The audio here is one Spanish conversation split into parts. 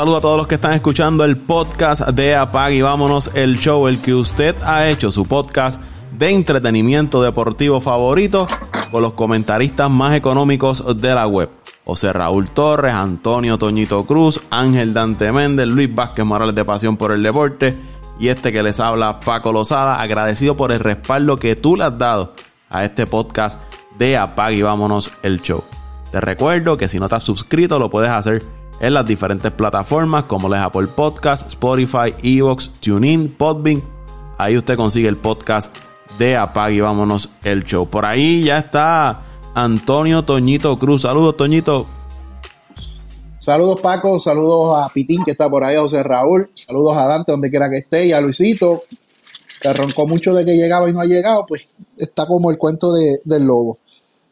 Saludo a todos los que están escuchando el podcast de Apag y vámonos el show, el que usted ha hecho su podcast de entretenimiento deportivo favorito con los comentaristas más económicos de la web. José Raúl Torres, Antonio Toñito Cruz, Ángel Dante Méndez, Luis Vázquez Morales de Pasión por el Deporte y este que les habla Paco Lozada, agradecido por el respaldo que tú le has dado a este podcast de Apag y vámonos el show. Te recuerdo que si no estás suscrito lo puedes hacer en las diferentes plataformas como les Apple Podcast, Spotify, Evox, TuneIn, Podbean. Ahí usted consigue el podcast de Apag y vámonos el show. Por ahí ya está Antonio Toñito Cruz. Saludos, Toñito. Saludos, Paco. Saludos a Pitín, que está por ahí, José Raúl. Saludos a Dante, donde quiera que esté. Y a Luisito, que roncó mucho de que llegaba y no ha llegado. Pues está como el cuento del lobo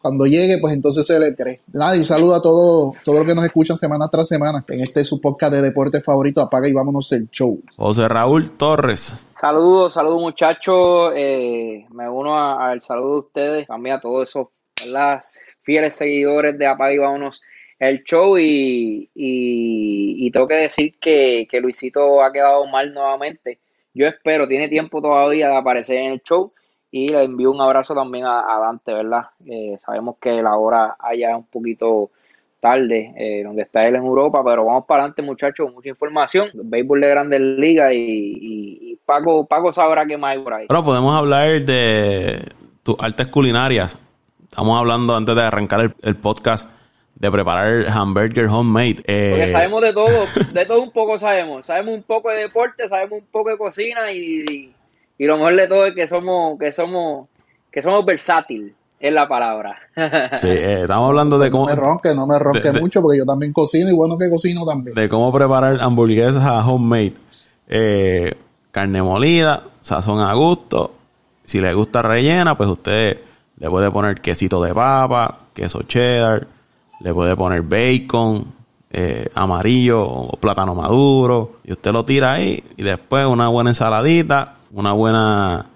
cuando llegue, pues entonces se le cree. Nada, y un saludo a todos todo los que nos escuchan semana tras semana en este su podcast de deporte favorito. Apaga y vámonos el show. José Raúl Torres. Saludos, saludos muchachos. Eh, me uno al saludo de ustedes, también a todos esos las fieles seguidores de Apaga y vámonos el show. Y, y, tengo que decir que, que Luisito ha quedado mal nuevamente. Yo espero, tiene tiempo todavía de aparecer en el show y le envío un abrazo también a, Dante, ¿verdad? Eh, sabemos que la hora allá es un poquito tarde, eh, donde está él en Europa, pero vamos para adelante, muchachos, mucha información. Béisbol de Grandes Ligas y, Paco, Paco sabrá qué más hay por ahí. Bueno, podemos hablar de tus artes culinarias. Estamos hablando antes de arrancar el, podcast de preparar hamburger homemade. Eh, Porque sabemos de todo, de todo un poco sabemos. Sabemos un poco de deporte, sabemos un poco de cocina y y lo mejor de todo es que somos, que somos, que somos versátil, es la palabra. sí, eh, estamos hablando de cómo. No me ronque, no me ronque mucho, porque yo también cocino y bueno que cocino también. De cómo preparar hamburguesas a homemade. Eh, carne molida, sazón a gusto. Si le gusta rellena, pues usted le puede poner quesito de papa, queso cheddar, le puede poner bacon, eh, amarillo o plátano maduro. Y usted lo tira ahí. Y después una buena ensaladita una buena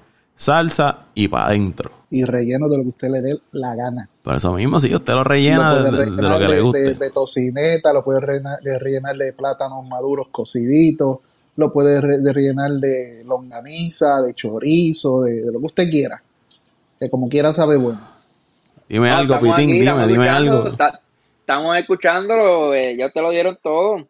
salsa y para adentro. Y relleno de lo que usted le dé la gana. Por eso mismo, si usted lo rellena de, lo que le guste. De, tocineta, lo puede rellenar de, plátanos maduros cociditos, lo puede rellenar de longaniza, de chorizo, de, lo que usted quiera. Que como quiera sabe bueno. Dime algo, Pitín, dime, dime algo. estamos escuchándolo, eh, ya te lo dieron todo.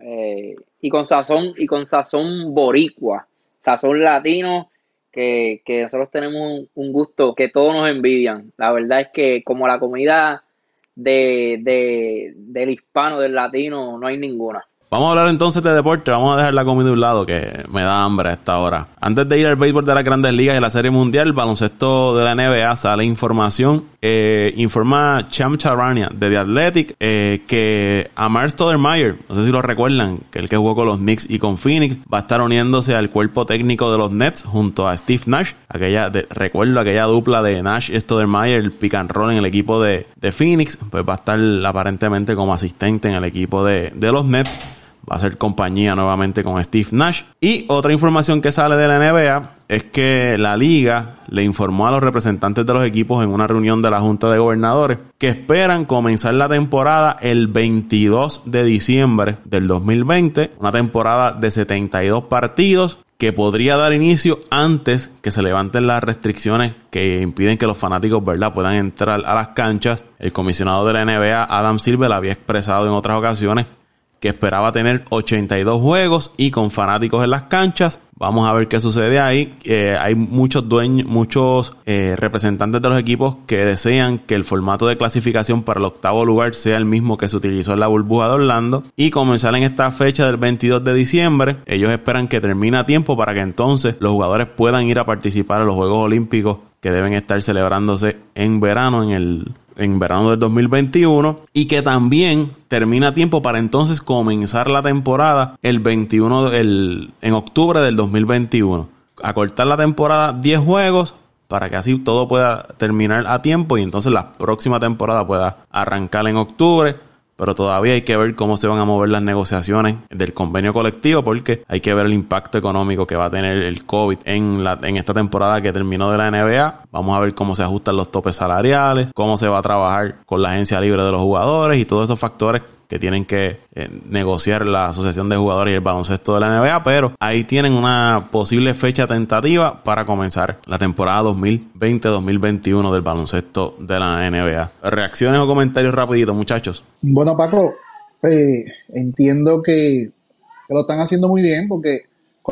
Eh, y con sazón, y con sazón boricua sazón latino, que, que nosotros tenemos un, gusto que todos nos envidian. La verdad es que como la comida de, de, del hispano, del latino, no hay ninguna. Vamos a hablar entonces de deporte. Vamos a dejar la comida de un lado, que me da hambre a esta hora. Antes de ir al béisbol de las grandes ligas y la serie mundial, el baloncesto de la NBA sale información. Eh, informa Cham Charania de The Athletic eh, que Amar Stoudemire, no sé si lo recuerdan, que el que jugó con los Knicks y con Phoenix, va a estar uniéndose al cuerpo técnico de los Nets junto a Steve Nash. Aquella, recuerdo aquella dupla de Nash y Stoudemire, el pick and roll en el equipo de, de Phoenix, pues va a estar aparentemente como asistente en el equipo de, de los Nets va a ser compañía nuevamente con Steve Nash. Y otra información que sale de la NBA es que la liga le informó a los representantes de los equipos en una reunión de la Junta de Gobernadores que esperan comenzar la temporada el 22 de diciembre del 2020, una temporada de 72 partidos que podría dar inicio antes que se levanten las restricciones que impiden que los fanáticos ¿verdad? puedan entrar a las canchas. El comisionado de la NBA, Adam Silver, había expresado en otras ocasiones que esperaba tener 82 juegos y con fanáticos en las canchas. Vamos a ver qué sucede ahí. Eh, hay muchos dueños, muchos eh, representantes de los equipos que desean que el formato de clasificación para el octavo lugar sea el mismo que se utilizó en la burbuja de Orlando y comenzar en esta fecha del 22 de diciembre. Ellos esperan que termine a tiempo para que entonces los jugadores puedan ir a participar en los Juegos Olímpicos que deben estar celebrándose en verano en el en verano del 2021 y que también termina tiempo para entonces comenzar la temporada el 21 el, en octubre del 2021. Acortar la temporada 10 juegos para que así todo pueda terminar a tiempo y entonces la próxima temporada pueda arrancar en octubre pero todavía hay que ver cómo se van a mover las negociaciones del convenio colectivo porque hay que ver el impacto económico que va a tener el COVID en, la, en esta temporada que terminó de la NBA. Vamos a ver cómo se ajustan los topes salariales, cómo se va a trabajar con la agencia libre de los jugadores y todos esos factores que tienen que eh, negociar la Asociación de Jugadores y el baloncesto de la NBA, pero ahí tienen una posible fecha tentativa para comenzar la temporada 2020-2021 del baloncesto de la NBA. Reacciones o comentarios rapiditos, muchachos. Bueno, Paco, eh, entiendo que lo están haciendo muy bien porque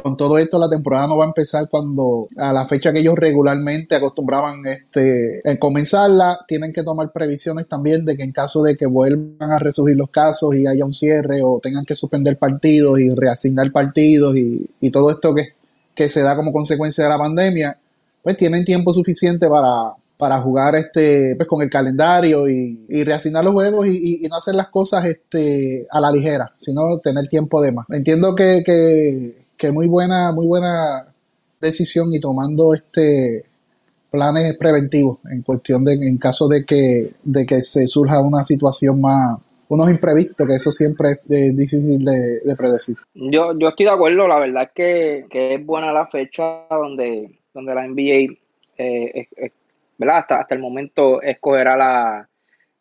con todo esto la temporada no va a empezar cuando a la fecha que ellos regularmente acostumbraban este en comenzarla tienen que tomar previsiones también de que en caso de que vuelvan a resurgir los casos y haya un cierre o tengan que suspender partidos y reasignar partidos y, todo esto que, se da como consecuencia de la pandemia pues tienen tiempo suficiente para para jugar este pues con el calendario y, reasignar los juegos y, no hacer las cosas este a la ligera, sino tener tiempo de más. Entiendo que, que, muy buena, muy buena decisión y tomando este planes preventivos en cuestión de en caso de que de que se surja una situación más unos imprevistos que eso siempre es difícil de, predecir yo yo estoy de acuerdo la verdad es que, es buena la fecha donde donde la NBA eh, ¿verdad? Hasta, hasta el momento escogerá la,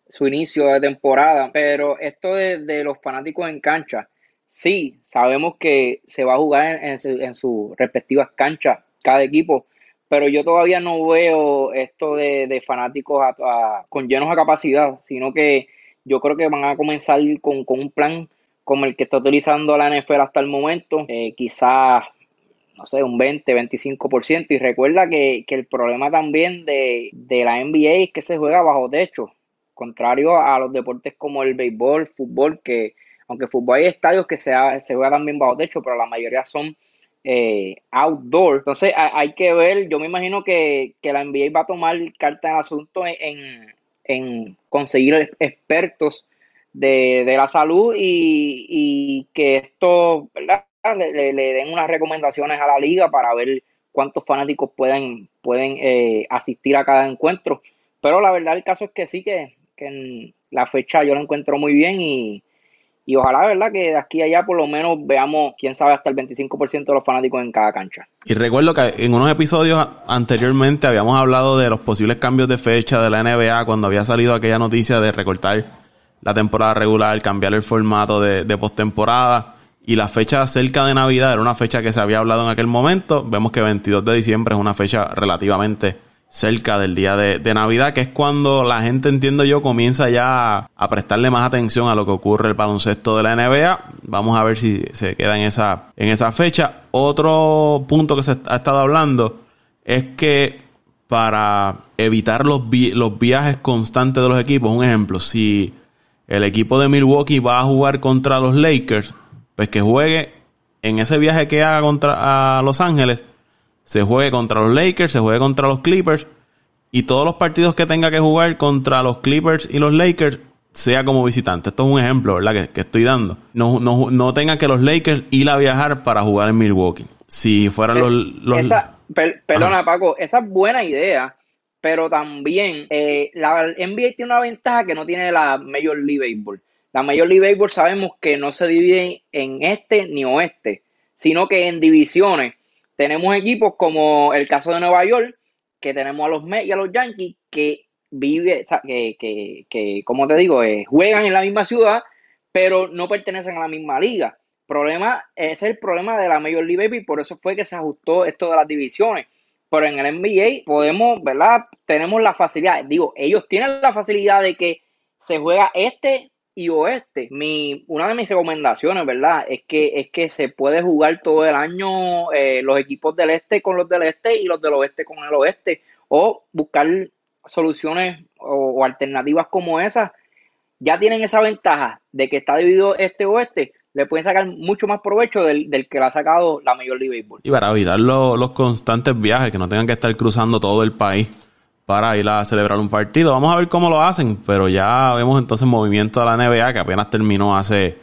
su inicio de temporada. Pero esto de, los fanáticos en cancha, sí, sabemos que se va a jugar en, sus respectivas canchas cada equipo, pero yo todavía no veo esto de, fanáticos con llenos a capacidad, sino que yo creo que van a comenzar con, un plan como el que está utilizando la NFL hasta el momento, eh, quizás no sé, un 20, 25%. Y recuerda que, el problema también de, la NBA es que se juega bajo techo, contrario a los deportes como el béisbol, fútbol, que aunque fútbol hay estadios que se, se juega también bajo techo, pero la mayoría son eh, outdoor. Entonces hay que ver, yo me imagino que, la NBA va a tomar carta en asunto en, en conseguir expertos de, la salud y, y que esto, ¿verdad? le, den unas recomendaciones a la liga para ver cuántos fanáticos pueden, pueden eh, asistir a cada encuentro. Pero la verdad el caso es que sí, que, en la fecha yo lo encuentro muy bien y, y ojalá, ¿verdad? Que de aquí a allá por lo menos veamos, quién sabe, hasta el 25% de los fanáticos en cada cancha. Y recuerdo que en unos episodios anteriormente habíamos hablado de los posibles cambios de fecha de la NBA cuando había salido aquella noticia de recortar la temporada regular, cambiar el formato de, de postemporada y la fecha cerca de Navidad era una fecha que se había hablado en aquel momento. Vemos que 22 de diciembre es una fecha relativamente cerca del día de, Navidad, que es cuando la gente, entiendo yo, comienza ya a, prestarle más atención a lo que ocurre el baloncesto de la NBA. Vamos a ver si se queda en esa, en esa fecha. Otro punto que se ha estado hablando es que para evitar los, los viajes constantes de los equipos, un ejemplo, si el equipo de Milwaukee va a jugar contra los Lakers, pues que juegue en ese viaje que haga contra a Los Ángeles, se juegue contra los Lakers, se juegue contra los Clippers y todos los partidos que tenga que jugar contra los Clippers y los Lakers sea como visitante. Esto es un ejemplo, ¿verdad? Que, estoy dando. No, no, no tenga que los Lakers ir a viajar para jugar en Milwaukee. Si fueran los... los... perdona, Paco, esa es buena idea, pero también eh, la NBA tiene una ventaja que no tiene la Major League Baseball. La Major League Baseball sabemos que no se divide en este ni oeste, sino que en divisiones. Tenemos equipos como el caso de Nueva York, que tenemos a los Mets y a los Yankees, que vive, que, que, que, como te digo, eh, juegan en la misma ciudad, pero no pertenecen a la misma liga. Problema, ese es el problema de la Major League Baseball y por eso fue que se ajustó esto de las divisiones. Pero en el NBA podemos, ¿verdad? Tenemos la facilidad, digo, ellos tienen la facilidad de que se juega este y oeste. Mi, una de mis recomendaciones, ¿verdad? Es que, es que se puede jugar todo el año eh, los equipos del este con los del este y los del oeste con el oeste. O buscar soluciones o, alternativas como esas. Ya tienen esa ventaja de que está dividido este-oeste. Le pueden sacar mucho más provecho del, que le ha sacado la Major League Baseball. Y para evitar los constantes viajes, que no tengan que estar cruzando todo el país para ir a celebrar un partido. Vamos a ver cómo lo hacen, pero ya vemos entonces movimiento de la NBA que apenas terminó hace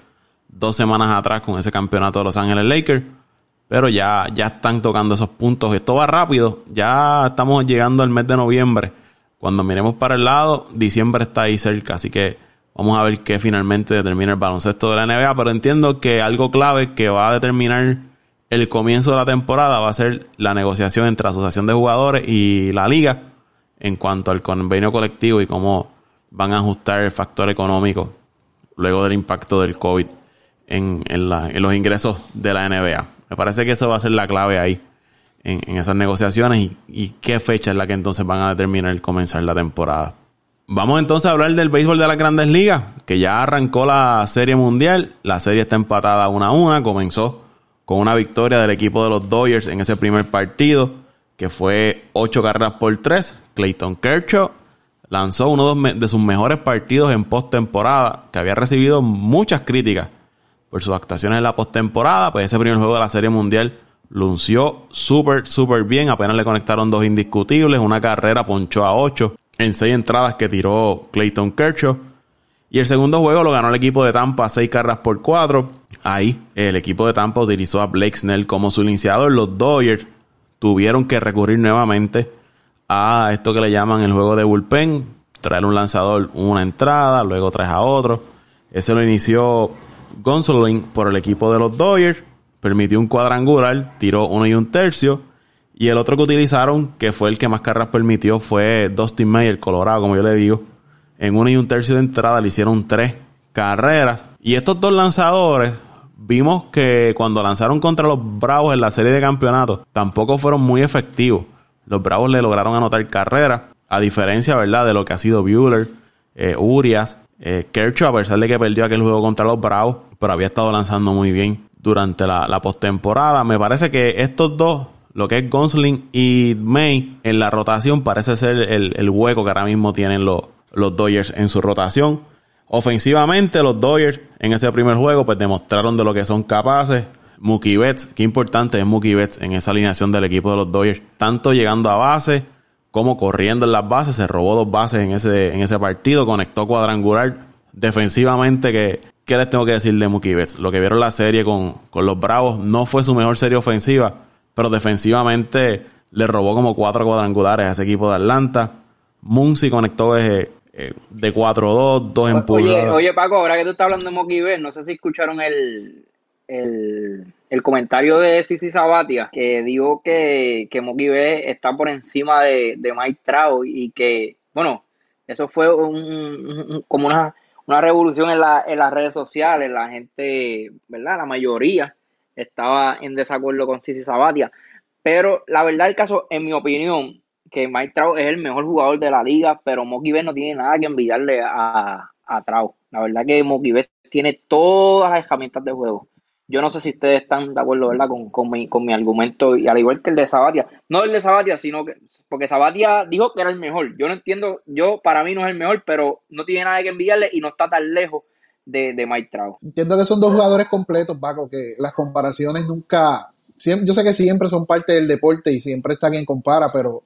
dos semanas atrás con ese campeonato de Los Ángeles Lakers. Pero ya, ya están tocando esos puntos. Esto va rápido. Ya estamos llegando al mes de noviembre. Cuando miremos para el lado, diciembre está ahí cerca. Así que vamos a ver qué finalmente determina el baloncesto de la NBA. Pero entiendo que algo clave que va a determinar el comienzo de la temporada va a ser la negociación entre la Asociación de Jugadores y la Liga en cuanto al convenio colectivo y cómo van a ajustar el factor económico luego del impacto del COVID en, los ingresos de la NBA. Me parece que eso va a ser la clave ahí en, esas negociaciones y, qué fecha es la que entonces van a determinar el comenzar la temporada. Vamos entonces a hablar del béisbol de las grandes ligas, que ya arrancó la serie mundial. La serie está empatada una a una. Comenzó con una victoria del equipo de los Dodgers en ese primer partido, que fue ocho carreras por tres. Clayton Kershaw lanzó uno de sus mejores partidos en postemporada, que había recibido muchas críticas por sus actuaciones en la postemporada. Pues ese primer juego de la Serie Mundial lunció súper, súper bien. Apenas le conectaron dos indiscutibles. Una carrera ponchó a ocho en seis entradas que tiró Clayton Kershaw. Y el segundo juego lo ganó el equipo de Tampa seis carreras por cuatro. Ahí el equipo de Tampa utilizó a Blake Snell como su iniciador. Los Dodgers tuvieron que recurrir nuevamente a esto que le llaman el juego de bullpen, traer un lanzador una entrada, luego traes a otro. Ese lo inició Gonsolin por el equipo de los Dodgers, permitió un cuadrangular, tiró uno y un tercio. Y el otro que utilizaron, que fue el que más carreras permitió, fue Dustin May, el Colorado, como yo le digo. En uno y un tercio de entrada le hicieron tres carreras. Y estos dos lanzadores, vimos que cuando lanzaron contra los Bravos en la serie de campeonatos, tampoco fueron muy efectivos. Los Bravos le lograron anotar carrera, a diferencia, ¿verdad?, de lo que ha sido Bueller, eh, Urias, eh, Kershaw, a pesar de que perdió aquel juego contra los Bravos, pero había estado lanzando muy bien durante la, postemporada. Me parece que estos dos, lo que es Gonsling y May, en la rotación parece ser el, hueco que ahora mismo tienen los, los Dodgers en su rotación. Ofensivamente, los Dodgers en ese primer juego, pues demostraron de lo que son capaces. Mookie Betts, qué importante es Mookie Betts en esa alineación del equipo de los Dodgers, tanto llegando a base como corriendo en las bases, se robó dos bases en ese, en ese partido, conectó cuadrangular defensivamente que, ¿qué les tengo que decir de Mookie Betts? Lo que vieron la serie con, los Bravos no fue su mejor serie ofensiva, pero defensivamente le robó como cuatro cuadrangulares a ese equipo de Atlanta. Muncy conectó eh, de 4-2, dos empujadas. Oye, oye, Paco, ahora que tú estás hablando de Betts, no sé si escucharon el, el, comentario de Sisi Sabatia, que dijo que, que Moki B está por encima de, de Mike Trout y que, bueno, eso fue un, como una, una revolución en, la, en las redes sociales. La gente, ¿verdad? La mayoría estaba en desacuerdo con Sisi Sabatia. Pero la verdad del caso, en mi opinión, que Mike Trout es el mejor jugador de la liga, pero Moki B no tiene nada que envidiarle a, a Trout. La verdad que Moki B tiene todas las herramientas de juego yo no sé si ustedes están de acuerdo, ¿verdad? Con, mi, con mi argumento, y al igual que el de Sabatia. No el de Sabatia, sino que. Porque Sabatia dijo que era el mejor. Yo no entiendo, yo para mí no es el mejor, pero no tiene nada que enviarle y no está tan lejos de, de Mike Trout. Entiendo que son dos jugadores completos, Paco, que las comparaciones nunca. yo sé que siempre son parte del deporte y siempre está quien compara, pero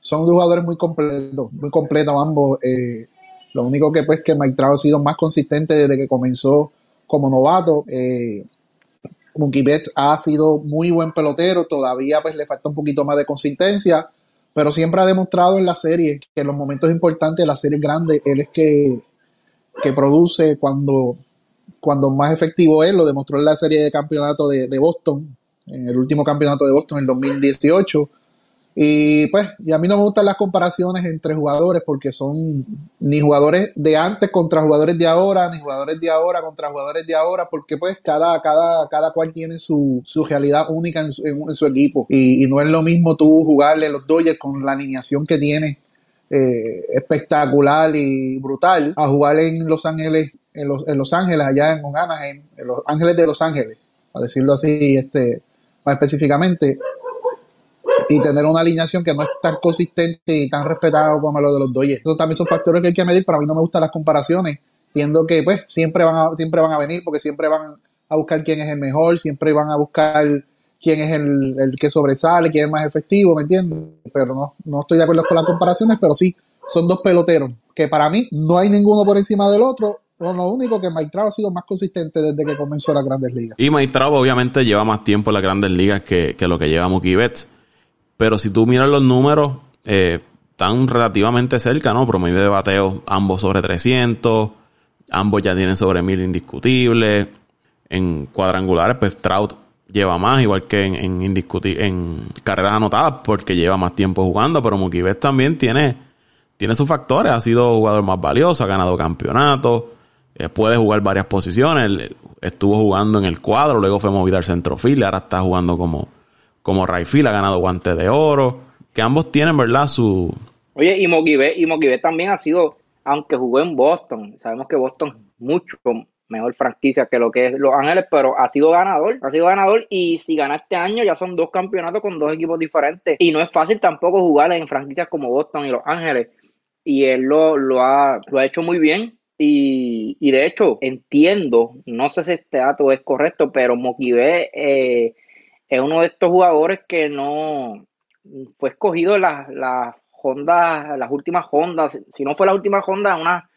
son dos jugadores muy completos, muy completos ambos. Eh, lo único que pues que Mike Trout ha sido más consistente desde que comenzó como novato. Eh, Mookie Betts ha sido muy buen pelotero, todavía pues le falta un poquito más de consistencia, pero siempre ha demostrado en la serie que en los momentos importantes la serie grande, él es que, que produce cuando, cuando más efectivo es, lo demostró en la serie de campeonato de, de Boston, en el último campeonato de Boston en el 2018, y pues, y a mí no me gustan las comparaciones entre jugadores porque son ni jugadores de antes contra jugadores de ahora, ni jugadores de ahora contra jugadores de ahora, porque pues cada, cada, cada cual tiene su, su realidad única en su, equipo. Y, no es lo mismo tú jugarle los Dodgers con la alineación que tiene eh, espectacular y brutal a jugar en Los Ángeles, en Los, en los Ángeles, allá en Anaheim, en Los Ángeles de Los Ángeles, a decirlo así, este, más específicamente y tener una alineación que no es tan consistente y tan respetado como lo de los Dodgers. Esos también son factores que hay que medir, pero a mí no me gustan las comparaciones. Entiendo que pues siempre van a, siempre van a venir porque siempre van a buscar quién es el mejor, siempre van a buscar quién es el, el que sobresale, quién es más efectivo, ¿me entiendes? Pero no, no estoy de acuerdo con las comparaciones, pero sí, son dos peloteros que para mí no hay ninguno por encima del otro. lo único que Mike ha sido más consistente desde que comenzó las grandes ligas. Y Mike obviamente lleva más tiempo en las grandes ligas que, que lo que lleva Mookie Betts. Pero si tú miras los números, eh, están relativamente cerca, ¿no? Promedio de bateo, ambos sobre 300, ambos ya tienen sobre 1000 indiscutibles. En cuadrangulares, pues Trout lleva más, igual que en, en, en carreras anotadas, porque lleva más tiempo jugando, pero Mookie también tiene, tiene sus factores, ha sido jugador más valioso, ha ganado campeonatos, eh, puede jugar varias posiciones. estuvo jugando en el cuadro, luego fue movido al centrofil, ahora está jugando como, como right ha ganado guante de oro. Que ambos tienen, ¿verdad? Su. Oye, y Mogibe, y también ha sido, aunque jugó en Boston, sabemos que Boston mucho mejor franquicia que lo que es Los Ángeles, pero ha sido ganador, ha sido ganador y si gana este año ya son dos campeonatos con dos equipos diferentes y no es fácil tampoco jugar en franquicias como Boston y Los Ángeles y él lo, lo, ha, lo ha hecho muy bien y, y, de hecho entiendo, no sé si este dato es correcto, pero Mokibe eh, es uno de estos jugadores que no fue escogido las, las Honda, las últimas Hondas, si no fue la última Honda, una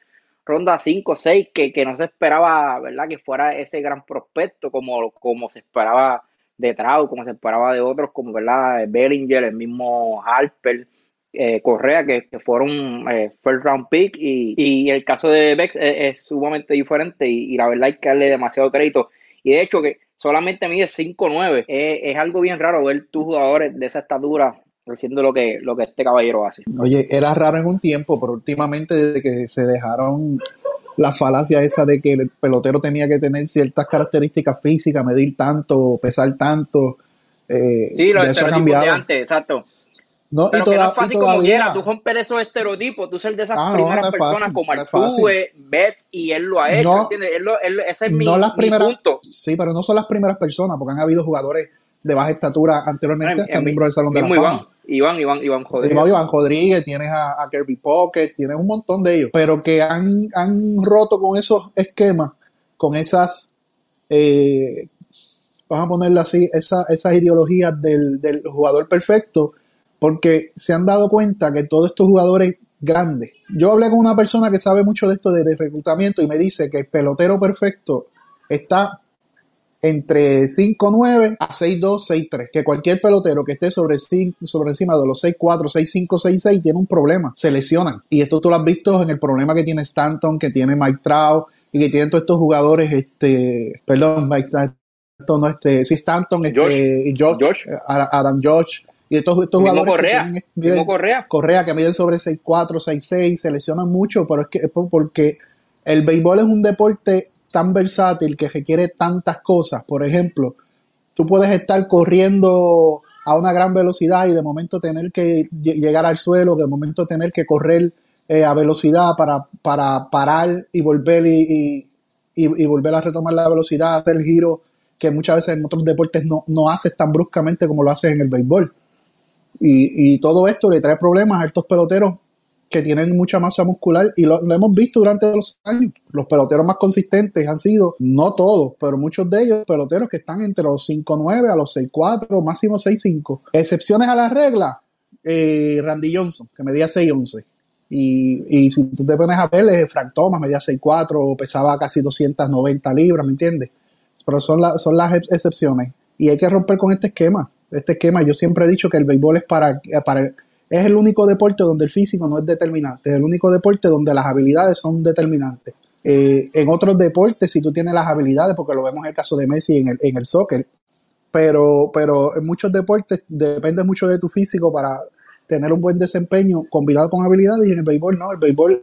ronda 5 o 6 que, que, no se esperaba, ¿verdad? Que fuera ese gran prospecto como, como se esperaba de Trau, como se esperaba de otros como, ¿verdad? Bellinger, el mismo Harper, eh, Correa, que, fueron eh, first round pick y, y, el caso de Bex es, sumamente diferente y, la verdad hay que darle demasiado crédito. Y de hecho que solamente mide 5'9, es, es algo bien raro ver tus jugadores de esa estatura haciendo lo que, lo que este caballero hace. Oye, era raro en un tiempo, pero últimamente desde que se dejaron la falacia esa de que el pelotero tenía que tener ciertas características físicas, medir tanto, pesar tanto. Eh, sí, estereotipos de antes, exacto. No, Pero y que no es fácil como quiera, tú romper esos estereotipos, tú ser de esas ah, primeras personas como Altuve, Betts, y él lo ha hecho, ¿entiendes? ese es mi, no las primeras, punto. Sí, pero no son las primeras personas, porque han habido jugadores de baja estatura anteriormente, hasta miembros del Salón de la Fama. Iván, Iván, Iván Rodríguez. Iván, Rodríguez, tienes a, Kirby Pocket, tienes un montón de ellos, pero que han, han roto con esos esquemas, con esas, eh, vamos a ponerlo así, esa, esas ideologías del, del jugador perfecto, porque se han dado cuenta que todos estos jugadores grandes, yo hablé con una persona que sabe mucho de esto de, de reclutamiento y me dice que el pelotero perfecto está entre 5'9 a 6'2, 6'3. Que cualquier pelotero que esté sobre, sobre encima de los 6'4, 6'5, 6'6 tiene un problema, se lesionan. Y esto tú lo has visto en el problema que tiene Stanton, que tiene Mike Trout y que tienen todos estos jugadores, este, perdón, Mike Stanton, no, este, sí, Stanton, este, Josh, Adam Josh. Y estos, estos jugadores Correa, que miden, Correa. Correa, que miden sobre 6'4, 6'6, se lesionan mucho, pero es que es porque el béisbol es un deporte tan versátil que requiere tantas cosas. Por ejemplo, tú puedes estar corriendo a una gran velocidad y de momento tener que llegar al suelo, de momento tener que correr eh, a velocidad para, para parar y volver y, volver a retomar la velocidad, hacer el giro que muchas veces en otros deportes no, no haces tan bruscamente como lo haces en el béisbol. Y, y todo esto le trae problemas a estos peloteros que tienen mucha masa muscular y lo, hemos visto durante los años. Los peloteros más consistentes han sido, no todos, pero muchos de ellos, peloteros que están entre los 5'9 a los 6'4, máximo 6'5. Excepciones a la regla, eh, Randy Johnson, que medía 6'11. Y, y si tú te pones a ver, eh, Frank Thomas medía 6'4, pesaba casi 290 libras, ¿me entiendes? Pero son, son las excepciones. Y hay que romper con este esquema. Este esquema, yo siempre he dicho que el béisbol es para, para es el único deporte donde el físico no es determinante, es el único deporte donde las habilidades son determinantes. Eh, en otros deportes, si tú tienes las habilidades, porque lo vemos en el caso de Messi en el, en el soccer, pero, pero en muchos deportes depende mucho de tu físico para tener un buen desempeño combinado con habilidades y en el béisbol no, el béisbol,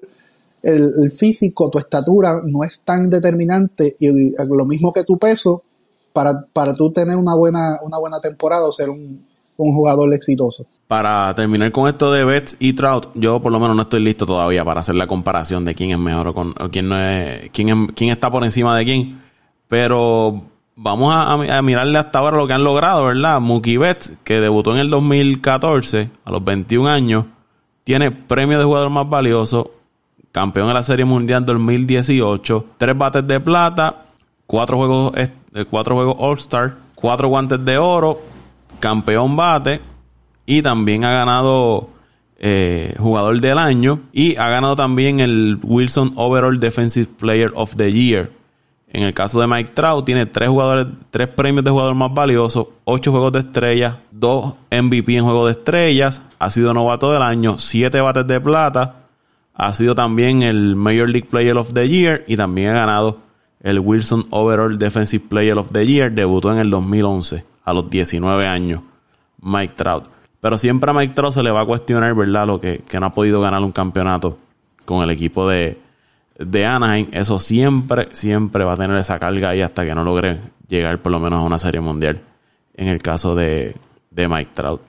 el, físico, tu estatura no es tan determinante y lo mismo que tu peso para, para tú tener una buena, una buena temporada o ser un, un jugador exitoso. Para terminar con esto de Betts y Trout, yo por lo menos no estoy listo todavía para hacer la comparación de quién es mejor o, con, quién no es, quién, quién está por encima de quién. Pero vamos a, mirarle hasta ahora lo que han logrado, ¿verdad? Mookie Betts, que debutó en el 2014, a los 21 años, tiene premio de jugador más valioso, campeón de la Serie Mundial 2018, tres bates de plata, cuatro juegos, eh, cuatro juegos All-Star, cuatro guantes de oro, campeón bate y también ha ganado eh, jugador del año y ha ganado también el Wilson Overall Defensive Player of the Year. En el caso de Mike Trout, tiene tres, jugadores, tres premios de jugador más valioso, ocho juegos de estrellas, dos MVP en juego de estrellas, ha sido novato del año, siete bates de plata, ha sido también el Major League Player of the Year y también ha ganado el Wilson Overall Defensive Player of the Year. Debutó en el 2011 a los 19 años, Mike Trout. Pero siempre a Mike Trout se le va a cuestionar, ¿verdad? Lo que, no ha podido ganar un campeonato con el equipo de, de Anaheim, eso siempre, siempre va a tener esa carga ahí hasta que no logre llegar por lo menos a una serie mundial. En el caso de, de Mike Trout.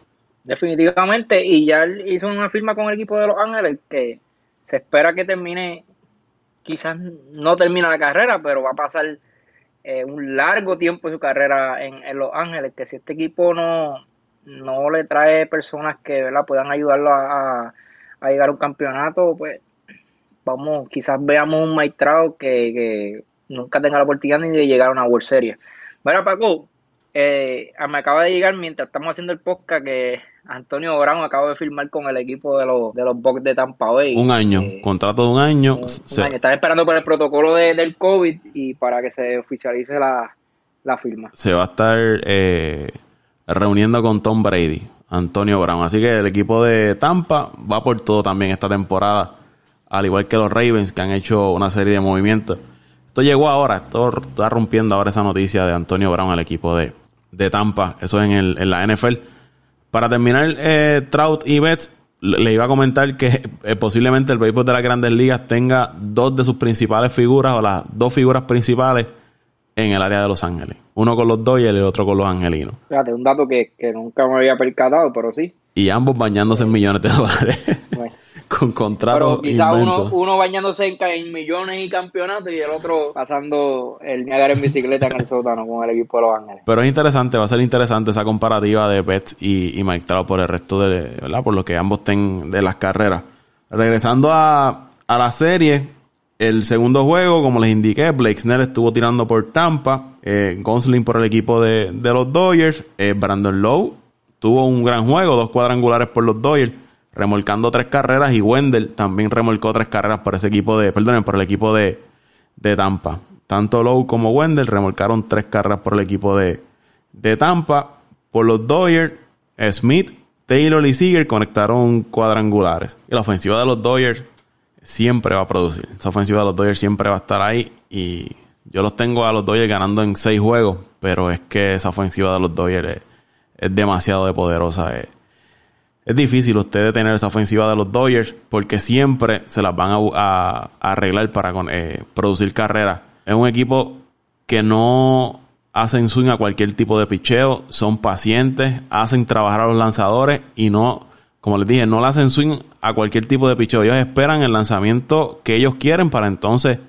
Definitivamente, y ya hizo una firma con el equipo de Los Ángeles que se espera que termine, quizás no termina la carrera, pero va a pasar eh, un largo tiempo de su carrera en, Los Ángeles, que si este equipo no, no le trae personas que ¿verdad? puedan ayudarlo a, llegar a un campeonato, pues vamos, quizás veamos un maestrado que, que nunca tenga la oportunidad ni de llegar a una World Series. Mira, Paco, eh, me acaba de llegar mientras estamos haciendo el podcast que Antonio Brown acaba de firmar con el equipo de los, de los Bucks de Tampa Bay. Un año, eh, contrato de un año. Un, Están esperando por el protocolo del COVID y para que se oficialice la, firma. Se va a estar eh, reuniendo con Tom Brady, Antonio Brown. Así que el equipo de Tampa va por todo también esta temporada, al igual que los Ravens que han hecho una serie de movimientos. Esto llegó ahora, esto está rompiendo ahora esa noticia de Antonio Brown al equipo de, de Tampa. Eso en, el, en la NFL. Para terminar, eh, Trout y Betts, le iba a comentar que eh, posiblemente el béisbol de las grandes ligas tenga dos de sus principales figuras o las dos figuras principales en el área de Los Ángeles. Uno con los Dodgers y el otro con los Angelinos. Fíjate, un dato que, que nunca me había percatado, pero sí. Y ambos bañándose en millones de dólares. Bueno con contratos quizás uno, uno, bañándose en, millones y campeonatos y el otro pasando el Niagara en bicicleta en el sótano con el equipo de Los Ángeles. Pero es interesante, va a ser interesante esa comparativa de Pets y, Mike Trout por el resto de, ¿verdad? Por lo que ambos tengan de las carreras. Regresando a, la serie, el segundo juego, como les indiqué, Blake Snell estuvo tirando por Tampa, eh, Gonsling por el equipo de, los Dodgers, eh, Brandon Lowe tuvo un gran juego, dos cuadrangulares por los Dodgers remolcando tres carreras y Wendell también remolcó tres carreras por ese equipo de, perdón, por el equipo de, Tampa. Tanto Lowe como Wendell remolcaron tres carreras por el equipo de, Tampa. Por los Dodgers, Smith, Taylor y Seager conectaron cuadrangulares. Y la ofensiva de los Dodgers siempre va a producir. Esa ofensiva de los Dodgers siempre va a estar ahí. Y yo los tengo a los Dodgers ganando en seis juegos. Pero es que esa ofensiva de los Dodgers es, demasiado de poderosa. Eh es difícil ustedes tener esa ofensiva de los Dodgers porque siempre se las van a, arreglar para eh, producir carreras. Es un equipo que no hacen swing a cualquier tipo de picheo, son pacientes, hacen trabajar a los lanzadores y no, como les dije, no le hacen swing a cualquier tipo de picheo. Ellos esperan el lanzamiento que ellos quieren para entonces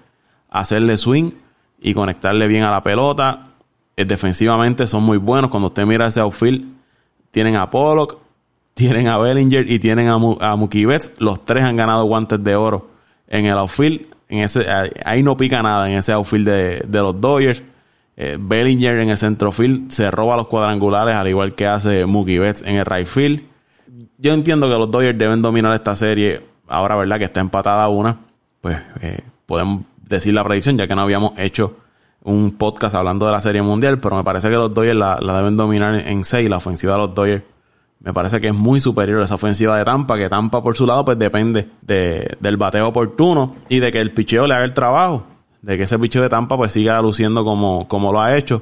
hacerle swing y conectarle bien a la pelota. Eh, defensivamente son muy buenos. Cuando usted mira ese outfield, tienen a Pollock, tienen a Bellinger y tienen a, Mookie Betts. Los tres han ganado guantes de oro en el outfield. En ese, ahí no pica nada en ese outfield de, los Dodgers. Eh, Bellinger en el centrofield se roba los cuadrangulares al igual que hace Mookie Betts en el right field. Yo entiendo que los Dodgers deben dominar esta serie. Ahora, ¿verdad? Que está empatada una. Pues eh, podemos decir la predicción ya que no habíamos hecho un podcast hablando de la serie mundial. Pero me parece que los Dodgers la, la deben dominar en 6. La ofensiva de los Dodgers me parece que es muy superior esa ofensiva de Tampa, que Tampa por su lado pues depende de, del bateo oportuno y de que el picheo le haga el trabajo, de que ese picheo de Tampa pues siga luciendo como, como lo ha hecho.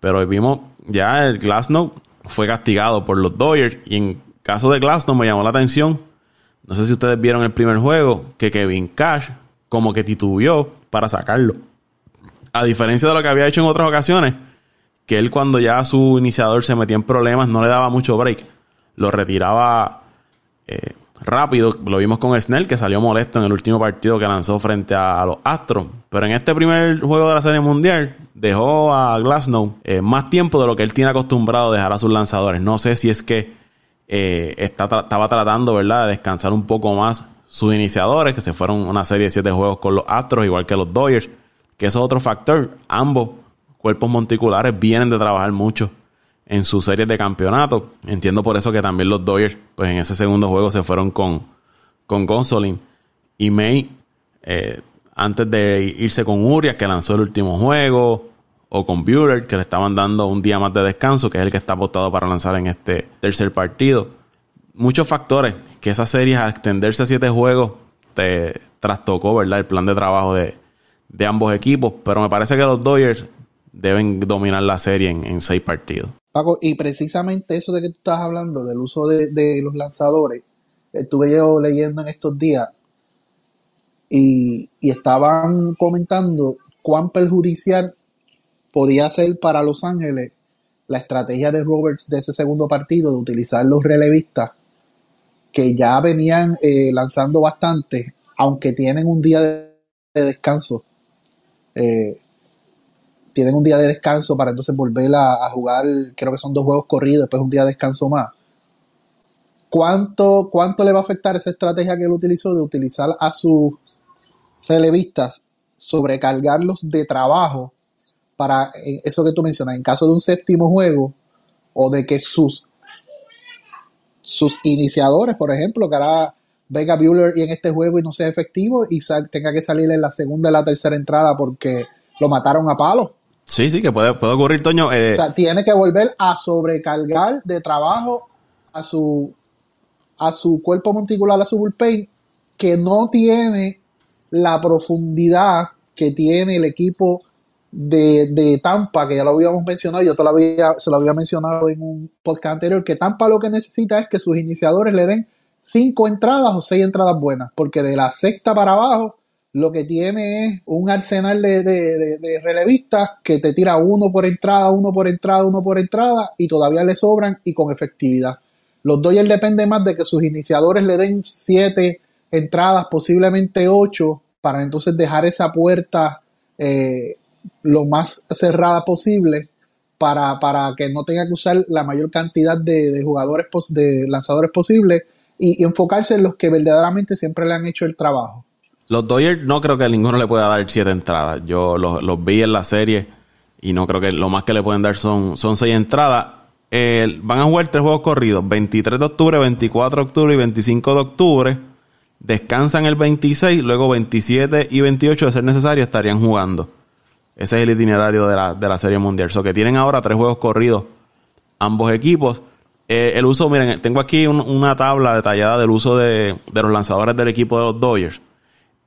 Pero vimos ya el Glasnow fue castigado por los Dodgers y en caso de Glasnow me llamó la atención, no sé si ustedes vieron el primer juego, que Kevin Cash como que titubeó para sacarlo. A diferencia de lo que había hecho en otras ocasiones, que él cuando ya su iniciador se metía en problemas no le daba mucho break lo retiraba eh, rápido. Lo vimos con Snell, que salió molesto en el último partido que lanzó frente a, los Astros. Pero en este primer juego de la Serie Mundial, dejó a Glasnow eh, más tiempo de lo que él tiene acostumbrado dejar a sus lanzadores. No sé si es que eh, estaba tratando, ¿verdad?, de descansar un poco más sus iniciadores, que se fueron una serie de siete juegos con los Astros, igual que los Dodgers, que es otro factor. Ambos cuerpos monticulares vienen de trabajar mucho en sus series de campeonato. Entiendo por eso que también los Dodgers, pues en ese segundo juego se fueron con, con Gonsolin y May, eh, antes de irse con Urias, que lanzó el último juego, o con Buehler, que le estaban dando un día más de descanso, que es el que está apostado para lanzar en este tercer partido. Muchos factores que esa serie, al extenderse a siete juegos, te trastocó, ¿verdad? El plan de trabajo de, de ambos equipos, pero me parece que los Dodgers deben dominar la serie en seis partidos. Paco, y precisamente eso de que tú estás hablando, del uso de, los lanzadores, estuve yo leyendo en estos días y, estaban comentando cuán perjudicial podía ser para Los Ángeles la estrategia de Roberts de ese segundo partido de utilizar los relevistas que ya venían eh, lanzando bastante, aunque tienen un día de, descanso. Eh, tienen un día de descanso para entonces volver a, jugar, creo que son dos juegos corridos, después un día de descanso más. ¿Cuánto, ¿Cuánto le va a afectar esa estrategia que él utilizó de utilizar a sus relevistas, sobrecargarlos de trabajo para eso que tú mencionas, en caso de un séptimo juego o de que sus, sus iniciadores, por ejemplo, que ahora venga Bueller y en este juego y no sea efectivo y tenga que salir en la segunda y la tercera entrada porque lo mataron a palo. Sí, sí, que puede, puede ocurrir, Toño. Eh, o sea, tiene que volver a sobrecargar de trabajo a su, a su cuerpo monticular, a su bullpen, que no tiene la profundidad que tiene el equipo de, Tampa, que ya lo habíamos mencionado, yo todavía se lo había mencionado en un podcast anterior, que Tampa lo que necesita es que sus iniciadores le den cinco entradas o seis entradas buenas, porque de la sexta para abajo lo que tiene es un arsenal de, de, relevistas que te tira uno por entrada, uno por entrada, uno por entrada y todavía le sobran y con efectividad. Los Dodgers depende más de que sus iniciadores le den siete entradas, posiblemente ocho, para entonces dejar esa puerta eh, lo más cerrada posible para, para, que no tenga que usar la mayor cantidad de, jugadores, de lanzadores posible y, enfocarse en los que verdaderamente siempre le han hecho el trabajo. Los Dodgers no creo que ninguno le pueda dar siete entradas. Yo los, vi en la serie y no creo que lo más que le pueden dar son, son seis entradas. van a jugar tres juegos corridos, 23 de octubre, 24 de octubre y 25 de octubre. Descansan el 26, luego 27 y 28 de ser necesario estarían jugando. Ese es el itinerario de la, de la Serie Mundial. So que tienen ahora tres juegos corridos ambos equipos. Eh, el uso, miren, tengo aquí una tabla detallada del uso de, los lanzadores del equipo de los Dodgers.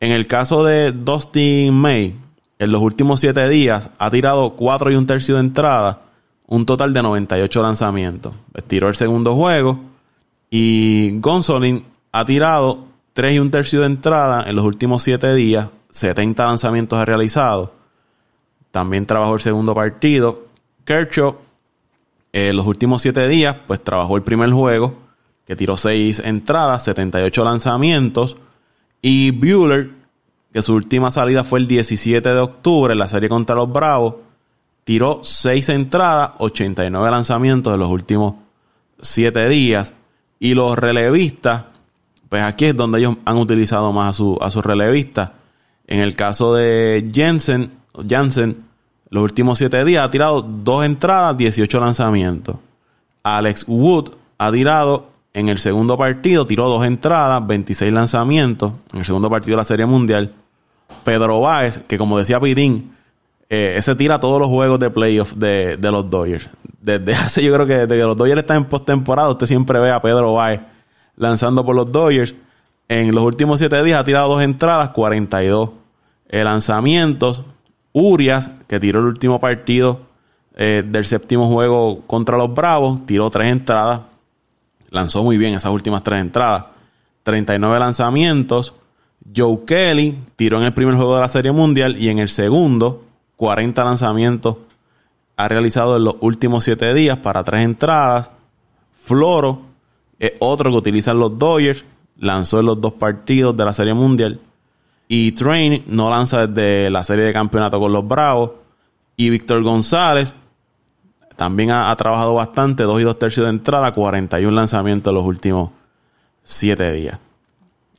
En el caso de Dustin May, en los últimos siete días ha tirado cuatro y un tercio de entrada, un total de 98 lanzamientos. Tiró el segundo juego y Gonzolin ha tirado tres y un tercio de entrada en los últimos siete días, 70 lanzamientos ha realizado también trabajó el segundo partido. Kershaw, en eh, los últimos siete días, pues trabajó el primer juego, que tiró seis entradas, 78 lanzamientos. Y Bueller, que su última salida fue el 17 de octubre en la serie contra los Bravos, tiró seis entradas, 89 lanzamientos en los últimos siete días. Y los relevistas, pues aquí es donde ellos han utilizado más a, su, a sus relevistas. En el caso de Jensen, Jansen, los últimos siete días ha tirado dos entradas, 18 lanzamientos. Alex Wood ha tirado en el segundo partido, tiró dos entradas, 26 lanzamientos. En el segundo partido de la Serie Mundial. Pedro Báez, que como decía Pitín, eh, ese tira todos los juegos de playoff de, de, los Dodgers. Desde hace, yo creo que desde que los Dodgers están en postemporada, usted siempre ve a Pedro Báez lanzando por los Dodgers. En los últimos siete días ha tirado dos entradas, 42 eh, lanzamientos. Urias, que tiró el último partido eh, del séptimo juego contra los Bravos, tiró tres entradas, lanzó muy bien esas últimas tres entradas, 39 lanzamientos. Joe Kelly tiró en el primer juego de la Serie Mundial y en el segundo 40 lanzamientos ha realizado en los últimos siete días para tres entradas. Floro es otro que utilizan los Dodgers, lanzó en los dos partidos de la Serie Mundial y Train no lanza desde la serie de campeonato con los Bravos. Y Víctor González también ha, trabajado bastante, dos y dos tercios de entrada, 41 lanzamientos en los últimos siete días.